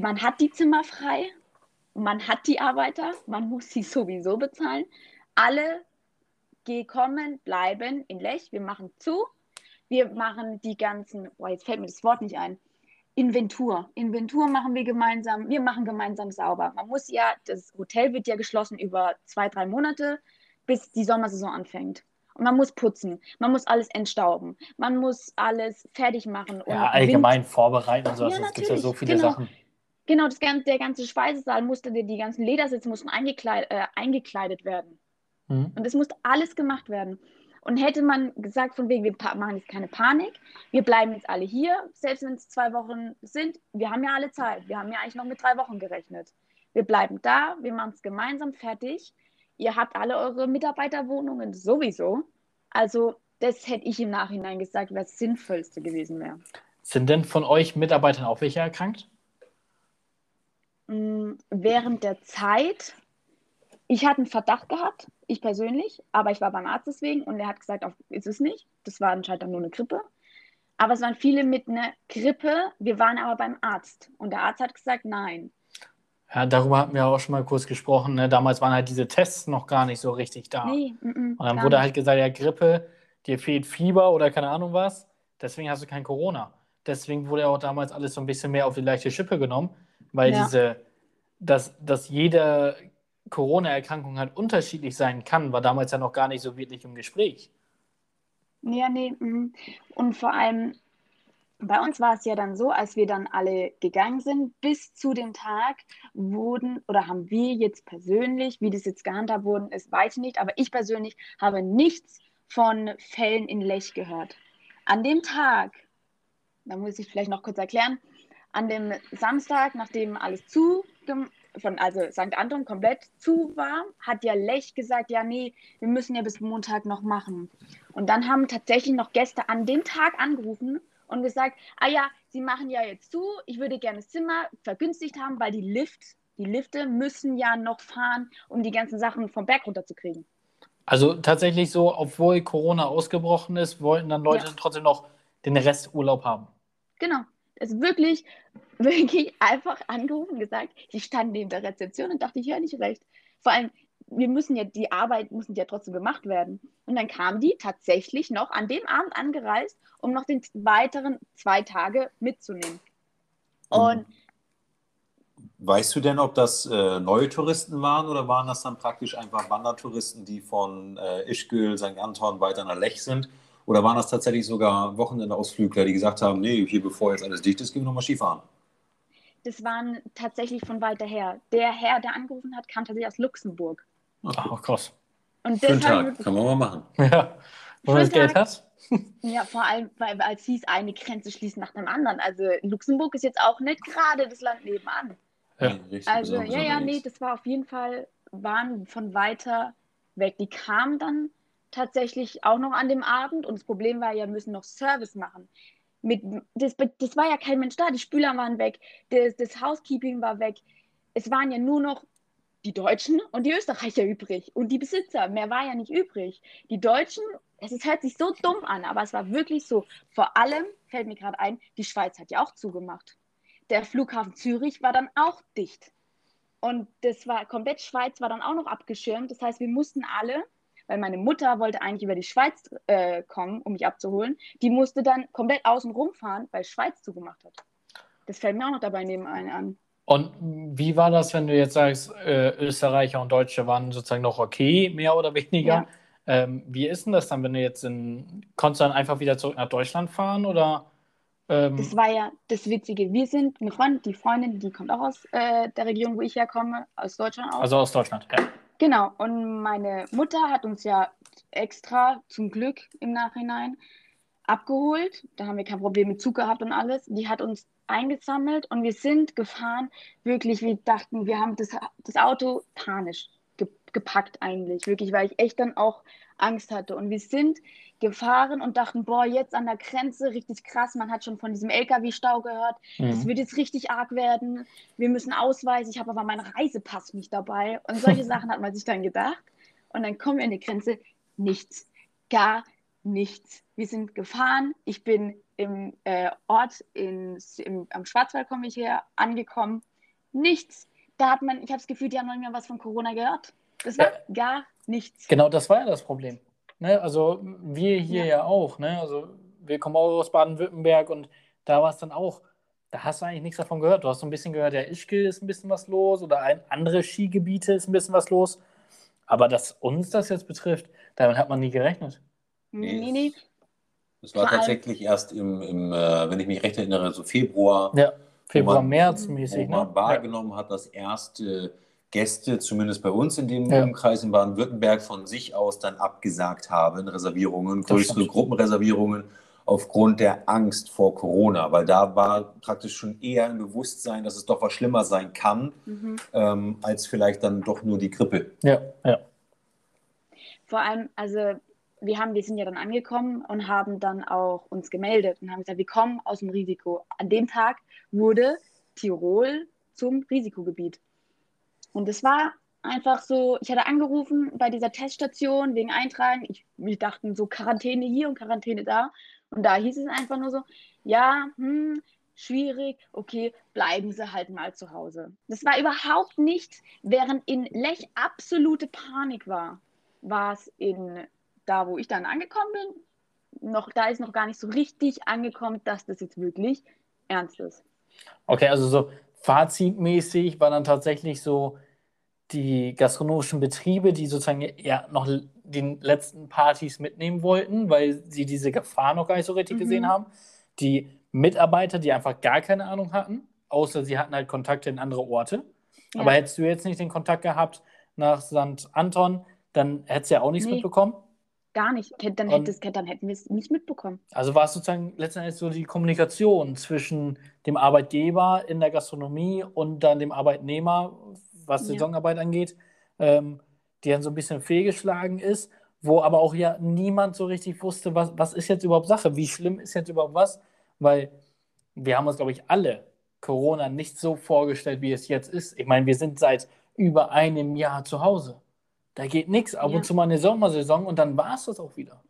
man hat die Zimmer frei, man hat die Arbeiter, man muss sie sowieso bezahlen. Alle gekommen, bleiben in Lech, wir machen zu, wir machen die ganzen, boah, jetzt fällt mir das Wort nicht ein, Inventur. Inventur machen wir gemeinsam, wir machen gemeinsam sauber. Man muss ja, das Hotel wird ja geschlossen über zwei, drei Monate, bis die Sommersaison anfängt. Und man muss putzen, man muss alles entstauben, man muss alles fertig machen. Und Ja, allgemein vorbereiten und sowas. Ja, es gibt ja so viele genau. Sachen. Genau, das der ganze Speisesaal musste, die, die ganzen Ledersitze mussten eingekleidet, äh, eingekleidet werden. Mhm. Und es musste alles gemacht werden. Und hätte man gesagt, von wegen, wir machen jetzt keine Panik, wir bleiben jetzt alle hier, selbst wenn es zwei Wochen sind, wir haben ja alle Zeit. Wir haben ja eigentlich noch mit drei Wochen gerechnet. Wir bleiben da, wir machen es gemeinsam fertig. Ihr habt alle eure Mitarbeiterwohnungen sowieso. Also, das hätte ich im Nachhinein gesagt, was Sinnvollste gewesen wäre. Sind denn von euch Mitarbeitern auch welche erkrankt? Mm, Während der Zeit, ich hatte einen Verdacht gehabt, ich persönlich, aber ich war beim Arzt deswegen und er hat gesagt, auf, ist es nicht. Das war anscheinend dann nur eine Grippe. Aber es waren viele mit einer Grippe. Wir waren aber beim Arzt und der Arzt hat gesagt, nein. Ja, darüber hatten wir auch schon mal kurz gesprochen. Ne? Damals waren halt diese Tests noch gar nicht so richtig da. Nee, mm, mm, Und dann wurde halt gesagt, ja, Grippe, dir fehlt Fieber oder keine Ahnung was, deswegen hast du kein Corona. Deswegen wurde auch damals alles so ein bisschen mehr auf die leichte Schippe genommen, weil Ja. diese, dass, dass jede Corona-Erkrankung halt unterschiedlich sein kann, war damals ja noch gar nicht so wirklich im Gespräch. Ja, nee. mhm. Und vor allem, bei uns war es ja dann so, als wir dann alle gegangen sind, bis zu dem Tag wurden oder haben wir jetzt persönlich, wie das jetzt gehandhabt worden ist, weiß ich nicht, aber ich persönlich habe nichts von Fällen in Lech gehört. An dem Tag, da muss ich vielleicht noch kurz erklären, an dem Samstag, nachdem alles zu, von, also St. Anton komplett zu war, hat ja Lech gesagt, ja, nee, wir müssen ja bis Montag noch machen. Und dann haben tatsächlich noch Gäste an dem Tag angerufen und gesagt, ah ja, sie machen ja jetzt zu, ich würde gerne das Zimmer vergünstigt haben, weil die Lift, die Lifte müssen ja noch fahren, um die ganzen Sachen vom Berg runterzukriegen. Also tatsächlich so, obwohl Corona ausgebrochen ist, wollten dann Leute Ja. trotzdem noch den Rest Urlaub haben. Genau. Es ist wirklich, [LAUGHS] wirklich einfach angerufen und gesagt, ich stand neben der Rezeption und dachte, ich höre nicht recht. Vor allem, wir müssen ja, die Arbeit muss ja trotzdem gemacht werden. Und dann kam die tatsächlich noch an dem Abend angereist, um noch den weiteren zwei Tage mitzunehmen. Und Weißt du denn, ob das äh, neue Touristen waren oder waren das dann praktisch einfach Wandertouristen, die von äh, Ischgl, St. Anton weiter nach Lech sind? Oder waren das tatsächlich sogar Wochenendausflügler, die gesagt haben, nee, hier bevor jetzt alles dicht ist, gehen wir nochmal Skifahren? das waren tatsächlich von weiter her. Der Herr, der angerufen hat, kam tatsächlich aus Luxemburg. Ach, krass. Und deshalb Tag, kann man mal machen. [LAUGHS] Ja. Wo man das Geld hat? [LAUGHS] Ja, vor allem, weil, es hieß, eine Grenze schließen nach dem anderen. Also Luxemburg ist jetzt auch nicht gerade das Land nebenan. Ja. Richtig Also ja, ja, nee, das war auf jeden Fall, waren von weiter weg. Die kamen dann tatsächlich auch noch an dem Abend und das Problem war ja, wir müssen noch Service machen. Mit, das, das war ja kein Mensch da, die Spüler waren weg, das, das Housekeeping war weg. Es waren ja nur noch die Deutschen und die Österreicher übrig und die Besitzer. Mehr war ja nicht übrig. Die Deutschen, es ist, hört sich so dumm an, aber es war wirklich so. Vor allem fällt mir gerade ein, die Schweiz hat ja auch zugemacht. Der Flughafen Zürich war dann auch dicht. Und das war komplett Schweiz war dann auch noch abgeschirmt. Das heißt, wir mussten alle, weil meine Mutter wollte eigentlich über die Schweiz äh, kommen, um mich abzuholen, die musste dann komplett außen rumfahren, weil Schweiz zugemacht hat. Das fällt mir auch noch dabei nebenan an. Und wie war das, wenn du jetzt sagst, äh, Österreicher und Deutsche waren sozusagen noch okay, mehr oder weniger? Ja. Ähm, wie ist denn das dann, wenn du jetzt in, konntest du dann einfach wieder zurück nach Deutschland fahren oder? Ähm, Das war ja das Witzige. Wir sind eine Freundin, die Freundin, die kommt auch aus äh, der Region, wo ich herkomme, aus Deutschland auch. also aus Deutschland, ja. Genau, und meine Mutter hat uns ja extra zum Glück im Nachhinein abgeholt. Da haben wir kein Problem mit Zug gehabt und alles. Die hat uns eingesammelt und wir sind gefahren. Wirklich, wir dachten, wir haben das, das Auto panisch ge gepackt eigentlich. Wirklich, weil ich echt dann auch Angst hatte. Und wir sind gefahren und dachten, boah, jetzt an der Grenze, richtig krass. Man hat schon von diesem LKW-Stau gehört. Das Mhm. wird jetzt richtig arg werden. Wir müssen Ausweis. Ich habe aber meinen Reisepass nicht dabei. Und solche [LAUGHS] Sachen hat man sich dann gedacht. Und dann kommen wir an die Grenze. Nichts. Gar nichts. Wir sind gefahren. Ich bin im äh, Ort in, im, am Schwarzwald komme ich her, angekommen. Nichts. Da hat man, ich habe das Gefühl, die haben noch nicht mehr was von Corona gehört. Das war gar nichts. Genau, das war ja das Problem. Ne? Also wir hier ja. Ja. auch. Ne? Also wir kommen auch aus Baden-Württemberg und da war es dann auch, da hast du eigentlich nichts davon gehört. Du hast so ein bisschen gehört, ja, Ischgl ist ein bisschen was los oder ein, andere Skigebiete ist ein bisschen was los. Aber dass uns das jetzt betrifft, damit hat man nie gerechnet. Nee, nee, nee. Das war Vor tatsächlich erst im, im äh, wenn ich mich recht erinnere, so Februar, Ja, Februar, man- März wo wo mäßig. man Ne? wahrgenommen hat, dass erste Gäste, zumindest bei uns in dem Ja. Umkreis in Baden-Württemberg, von sich aus dann abgesagt haben, Reservierungen, größere. Gruppenreservierungen aufgrund der Angst vor Corona, weil da war praktisch schon eher im Bewusstsein, dass es doch was schlimmer sein kann, Mhm. ähm, als vielleicht dann doch nur die Grippe. Ja, ja. Vor allem, also wir haben, wir sind ja dann angekommen und haben dann auch uns gemeldet und haben gesagt, wir kommen aus dem Risiko. An dem Tag wurde Tirol zum Risikogebiet. Und es war einfach so, ich hatte angerufen bei dieser Teststation wegen Eintragen. Ich, wir dachten so Quarantäne hier und Quarantäne da. Und da hieß es einfach nur so, ja, hm, schwierig, okay, bleiben Sie halt mal zu Hause. Das war überhaupt nicht, während in Lech absolute Panik war, war es in da, wo ich dann angekommen bin, noch, da ist noch gar nicht so richtig angekommen, dass das jetzt wirklich ernst ist. Okay, also so fazitmäßig war dann tatsächlich so die gastronomischen Betriebe, die sozusagen ja noch die letzten Partys mitnehmen wollten, weil sie diese Gefahr noch gar nicht so richtig Mhm. gesehen haben. Die Mitarbeiter, die einfach gar keine Ahnung hatten, außer sie hatten halt Kontakte in andere Orte. Ja. Aber hättest du jetzt nicht den Kontakt gehabt nach St. Anton, dann hättest du ja auch nichts Nee. mitbekommen. Gar nicht. Dann, Und- hätte es, dann hätten wir es nicht mitbekommen. Also war es sozusagen letzten Endes so die Kommunikation zwischen dem Arbeitgeber in der Gastronomie und dann dem Arbeitnehmer, was Ja. Saisonarbeit angeht, ähm, die dann so ein bisschen fehlgeschlagen ist, wo aber auch ja niemand so richtig wusste, was, was ist jetzt überhaupt Sache, wie schlimm ist jetzt überhaupt was, weil wir haben uns, glaube ich, alle Corona nicht so vorgestellt, wie es jetzt ist. Ich meine, wir sind seit über einem Jahr zu Hause. Da geht nichts. Ab Ja. und zu mal eine Sommersaison und dann war es das auch wieder.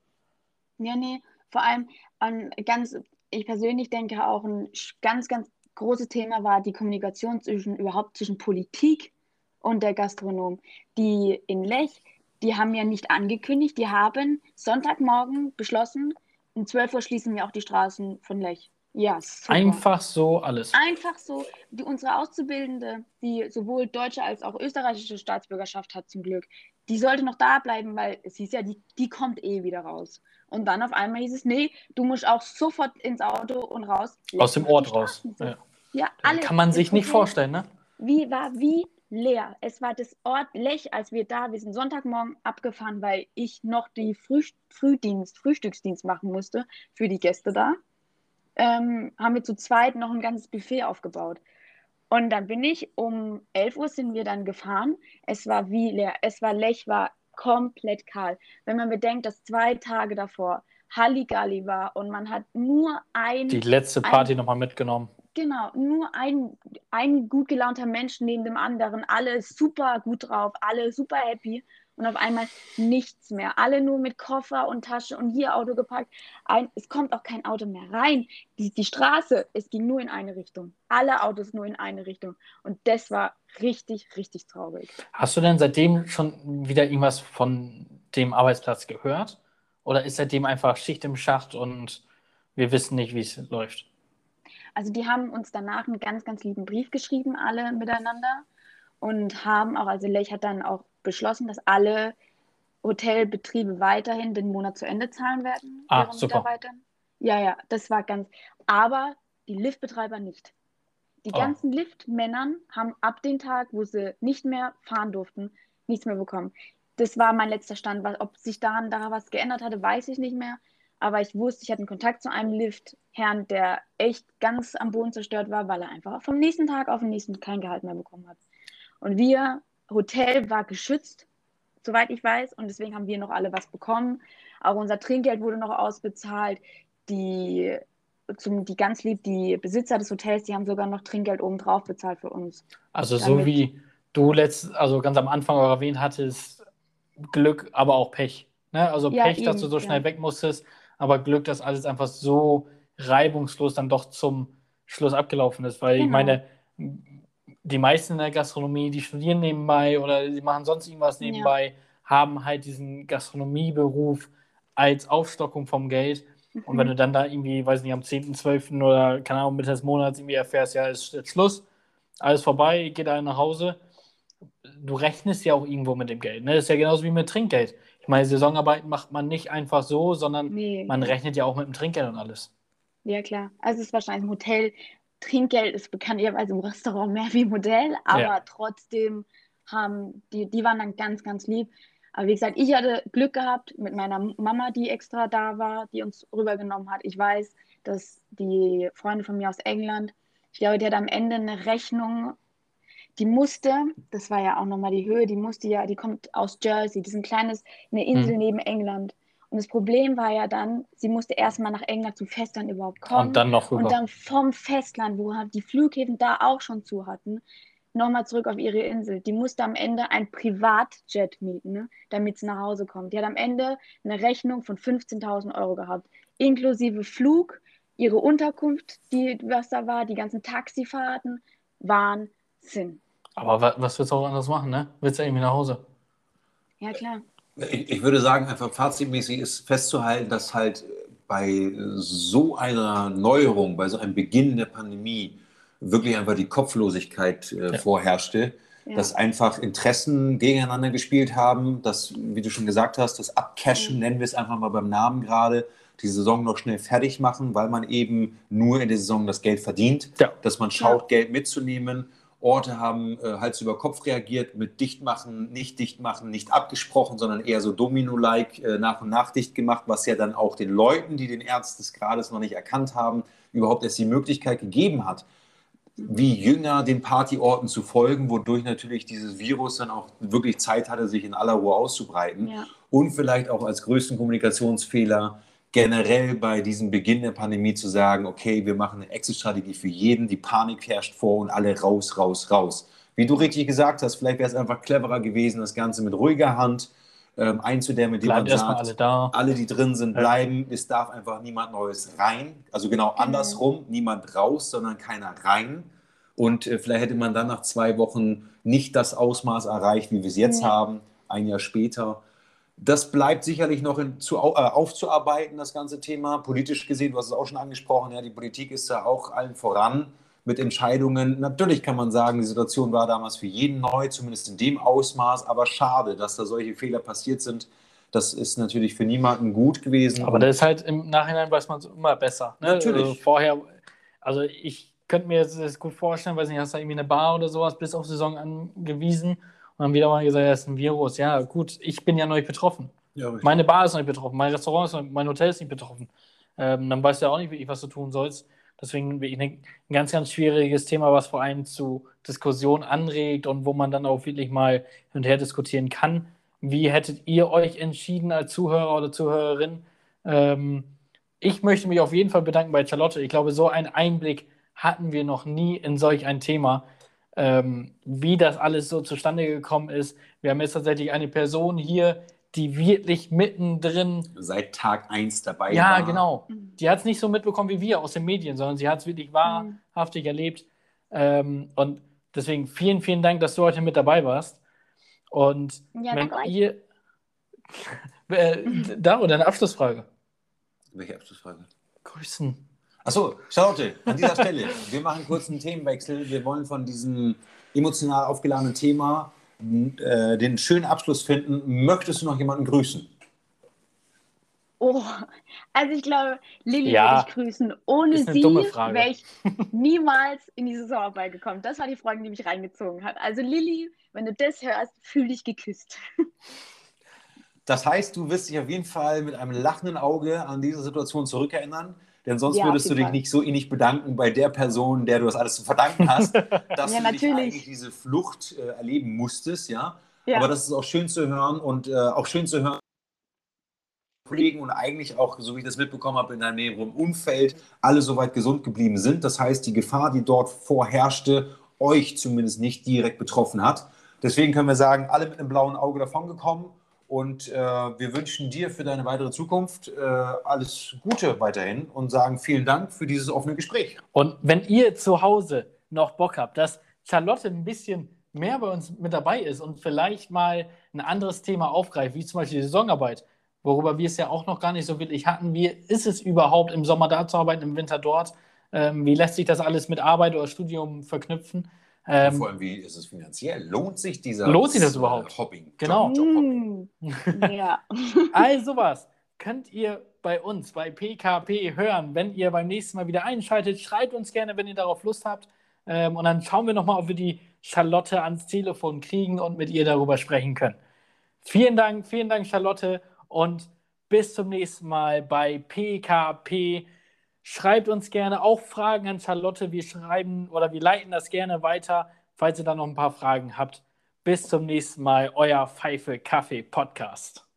Ja, nee, vor allem an ganz, ich persönlich denke auch ein ganz, ganz großes Thema war die Kommunikation zwischen überhaupt zwischen Politik und der Gastronom. Die in Lech, die haben ja nicht angekündigt, die haben Sonntagmorgen beschlossen, um 12 Uhr schließen wir auch die Straßen von Lech. Ja, super. Einfach so alles. Einfach so, die, unsere Auszubildende, die sowohl deutsche als auch österreichische Staatsbürgerschaft hat zum Glück, die sollte noch da bleiben, weil es hieß ja, die, die kommt eh wieder raus. Und dann auf einmal hieß es, nee, du musst auch sofort ins Auto und raus. Aus dem Ort raus. Ja. Ja, Da alle. Kann man sich nicht vorstellen, ne? Wie war wie leer. Es war das Ort Lech, als wir da, wir sind Sonntagmorgen abgefahren, weil ich noch die Früh, Frühdienst, Frühstücksdienst machen musste für die Gäste da. Ähm, haben wir zu zweit noch ein ganzes Buffet aufgebaut. Und dann bin ich um 11 Uhr sind wir dann gefahren. Es war wie leer. Es war Lech, war komplett kahl. Wenn man bedenkt, dass zwei Tage davor Halligalli war und man hat nur ein Die letzte Party nochmal mitgenommen. Genau, nur ein, ein gut gelaunter Mensch neben dem anderen, alle super gut drauf, alle super happy und auf einmal nichts mehr. Alle nur mit Koffer und Tasche und hier Auto geparkt. Ein, es kommt auch kein Auto mehr rein. Die, die Straße, es ging nur in eine Richtung. Alle Autos nur in eine Richtung. Und das war richtig, richtig traurig. Hast du denn seitdem schon wieder irgendwas von dem Arbeitsplatz gehört? Oder ist seitdem einfach Schicht im Schacht und wir wissen nicht, wie es läuft? Also die haben uns danach einen ganz, ganz lieben Brief geschrieben, alle miteinander. Und haben auch, also Lech hat dann auch beschlossen, dass alle Hotelbetriebe weiterhin den Monat zu Ende zahlen werden. Ah, ihren super. Mitarbeitern. Ja, ja, das war ganz. Aber die Liftbetreiber nicht. Die Oh. ganzen Liftmännern haben ab dem Tag, wo sie nicht mehr fahren durften, nichts mehr bekommen. Das war mein letzter Stand. Ob sich daran da was geändert hatte, weiß ich nicht mehr. Aber ich wusste, ich hatte einen Kontakt zu einem Liftherrn, der echt ganz am Boden zerstört war, weil er einfach vom nächsten Tag auf den nächsten kein Gehalt mehr bekommen hat. Und wir, Hotel war geschützt, soweit ich weiß, und deswegen haben wir noch alle was bekommen. Auch unser Trinkgeld wurde noch ausbezahlt. Die, zum, die ganz lieb, die Besitzer des Hotels, die haben sogar noch Trinkgeld obendrauf bezahlt für uns. Also so wie du letzt, also ganz am Anfang auch erwähnt hattest, Glück, aber auch Pech. Ne? Also Ja, Pech, dass eben, du so schnell ja. weg musstest, aber Glück, dass alles einfach so reibungslos dann doch zum Schluss abgelaufen ist. Weil ich Genau. meine, die meisten in der Gastronomie, die studieren nebenbei oder die machen sonst irgendwas Ja. nebenbei, haben halt diesen Gastronomieberuf als Aufstockung vom Geld. Und Mhm. wenn du dann da irgendwie, weiß nicht, am 10., 12. oder keine Ahnung, Mitte des Monats irgendwie erfährst, ja, ist jetzt Schluss, alles vorbei, geht alle nach Hause. Du rechnest ja auch irgendwo mit dem Geld. Ne? Das ist ja genauso wie mit Trinkgeld. Meine, Saisonarbeiten macht man nicht einfach so, sondern Nee. man rechnet ja auch mit dem Trinkgeld und alles. Ja, klar. Also es ist wahrscheinlich im Hotel. Trinkgeld ist bekanntlicherweise im Restaurant mehr wie im Hotel, aber Ja. trotzdem haben die, die waren dann ganz, ganz lieb. Aber wie gesagt, ich hatte Glück gehabt mit meiner Mama, die extra da war, die uns rübergenommen hat. Ich weiß, dass die Freunde von mir aus England, ich glaube, die hat am Ende eine Rechnung, die musste, das war ja auch nochmal die Höhe, die musste ja, die kommt aus Jersey, das ist ein kleines, eine Insel Hm. neben England. Und das Problem war ja dann, sie musste erstmal nach England zum Festland überhaupt kommen. Und dann noch rüber. Und dann vom Festland, wo die Flughäfen da auch schon zu hatten, nochmal zurück auf ihre Insel. Die musste am Ende ein Privatjet mieten, ne, damit sie nach Hause kommt. Die hat am Ende eine Rechnung von 15.000 Euro gehabt, inklusive Flug, ihre Unterkunft, die, was da war, die ganzen Taxifahrten. Wahnsinn. Aber wa was willst du auch anders machen, ne? Willst du irgendwie nach Hause? Ja, klar. Ich, ich würde sagen, einfach fazitmäßig ist festzuhalten, dass halt bei so einer Neuerung, bei so einem Beginn der Pandemie wirklich einfach die Kopflosigkeit äh, Ja. vorherrschte, Ja. dass einfach Interessen gegeneinander gespielt haben, dass, wie du schon gesagt hast, das Abcashen, Mhm. nennen wir es einfach mal beim Namen gerade, die Saison noch schnell fertig machen, weil man eben nur in der Saison das Geld verdient, Ja. dass man schaut, Geld mitzunehmen. Orte haben äh, Hals über Kopf reagiert mit Dichtmachen, nicht Dichtmachen, nicht abgesprochen, sondern eher so Domino-like äh, nach und nach dicht gemacht, was ja dann auch den Leuten, die den Ernst des Grades noch nicht erkannt haben, überhaupt erst die Möglichkeit gegeben hat, wie jünger den Partyorten zu folgen, wodurch natürlich dieses Virus dann auch wirklich Zeit hatte, sich in aller Ruhe auszubreiten. Ja. Und vielleicht auch als größten Kommunikationsfehler generell bei diesem Beginn der Pandemie zu sagen, okay, wir machen eine Exit-Strategie für jeden, die Panik herrscht vor und alle raus, raus, raus. Wie du richtig gesagt hast, vielleicht wäre es einfach cleverer gewesen, das Ganze mit ruhiger Hand ähm, einzudämmen, indem man sagt, alle, da. alle, die drin sind, bleiben. Ja. Es darf einfach niemand Neues rein. Also genau mhm. andersrum, niemand raus, sondern keiner rein. Und äh, vielleicht hätte man dann nach zwei Wochen nicht das Ausmaß erreicht, wie wir es jetzt ja. haben, ein Jahr später. Das bleibt sicherlich noch in, zu, äh, aufzuarbeiten, das ganze Thema. Politisch gesehen, du hast es auch schon angesprochen, ja, die Politik ist da auch allen voran mit Entscheidungen. Natürlich kann man sagen, die Situation war damals für jeden neu, zumindest in dem Ausmaß, aber schade, dass da solche Fehler passiert sind. Das ist natürlich für niemanden gut gewesen. Aber das ist halt im Nachhinein weiß man es immer besser. Ne? Natürlich. Also vorher, also ich könnte mir das gut vorstellen, weiß nicht, hast du irgendwie eine Bar oder sowas bis auf Saison angewiesen und dann wieder mal gesagt, ja, ist ein Virus. Ja, gut, ich bin ja noch nicht betroffen. Ja, Meine Bar ist noch nicht betroffen, mein Restaurant ist noch, mein Hotel ist nicht betroffen. Ähm, dann weißt du ja auch nicht wirklich, was du tun sollst. Deswegen ein ganz, ganz schwieriges Thema, was vor allem zu Diskussionen anregt und wo man dann auch wirklich mal hin und her diskutieren kann. Wie hättet ihr euch entschieden als Zuhörer oder Zuhörerin? Ähm, ich möchte mich auf jeden Fall bedanken bei Charlotte. Ich glaube, so einen Einblick hatten wir noch nie in solch ein Thema ähm, wie das alles so zustande gekommen ist. Wir haben jetzt tatsächlich eine Person hier, die wirklich mittendrin. Seit Tag 1 dabei ja, war. Ja, genau. Die hat es nicht so mitbekommen wie wir aus den Medien, sondern sie hat es wirklich wahrhaftig mhm. erlebt. Ähm, und deswegen vielen, vielen Dank, dass du heute mit dabei warst. Und ja, wenn ihr. [LAUGHS] äh, [LAUGHS] da oder eine Abschlussfrage? Welche Abschlussfrage? Grüßen. Achso, Charlotte, an dieser Stelle, wir machen kurz einen Themenwechsel. Wir wollen von diesem emotional aufgeladenen Thema äh, den schönen Abschluss finden. Möchtest du noch jemanden grüßen? Oh, also ich glaube, Lilly ja, würde ich grüßen. Ohne sie wäre ich niemals in die Saisonarbeit gekommen. Das war die Frage, die mich reingezogen hat. Also Lilly, wenn du das hörst, fühl dich geküsst. Das heißt, du wirst dich auf jeden Fall mit einem lachenden Auge an diese Situation zurückerinnern denn sonst ja, würdest du dich nicht so innig bedanken bei der Person, der du das alles zu verdanken hast, [LAUGHS] dass ja, du dich eigentlich diese Flucht äh, erleben musstest, ja? ja? Aber das ist auch schön zu hören und äh, auch schön zu hören, Kollegen und eigentlich auch, so wie ich das mitbekommen habe, in deinem näheren Umfeld alle soweit gesund geblieben sind. Das heißt, die Gefahr, die dort vorherrschte, euch zumindest nicht direkt betroffen hat. Deswegen können wir sagen, alle mit einem blauen Auge davongekommen und äh, wir wünschen dir für deine weitere Zukunft äh, alles Gute weiterhin und sagen vielen Dank für dieses offene Gespräch. Und wenn ihr zu Hause noch Bock habt, dass Charlotte ein bisschen mehr bei uns mit dabei ist und vielleicht mal ein anderes Thema aufgreift, wie zum Beispiel die Saisonarbeit, worüber wir es ja auch noch gar nicht so wirklich hatten. Wie ist es überhaupt, im Sommer da zu arbeiten, im Winter dort? Ähm, wie lässt sich das alles mit Arbeit oder Studium verknüpfen? Ähm, vor allem, wie ist es finanziell? Lohnt sich dieser Lohnt sich das überhaupt? Hopping? Genau. Job, Job [LAUGHS] ja. also was könnt ihr bei uns, bei PKP hören, wenn ihr beim nächsten Mal wieder einschaltet. Schreibt uns gerne, wenn ihr darauf Lust habt. Ähm, und dann schauen wir nochmal, ob wir die Charlotte ans Telefon kriegen und mit ihr darüber sprechen können. Vielen Dank, vielen Dank, Charlotte. Und bis zum nächsten Mal bei PKP. Schreibt uns gerne auch Fragen an Charlotte. Wir schreiben oder wir leiten das gerne weiter, falls ihr da noch ein paar Fragen habt. Bis zum nächsten Mal, euer Pfeife Kaffee Podcast.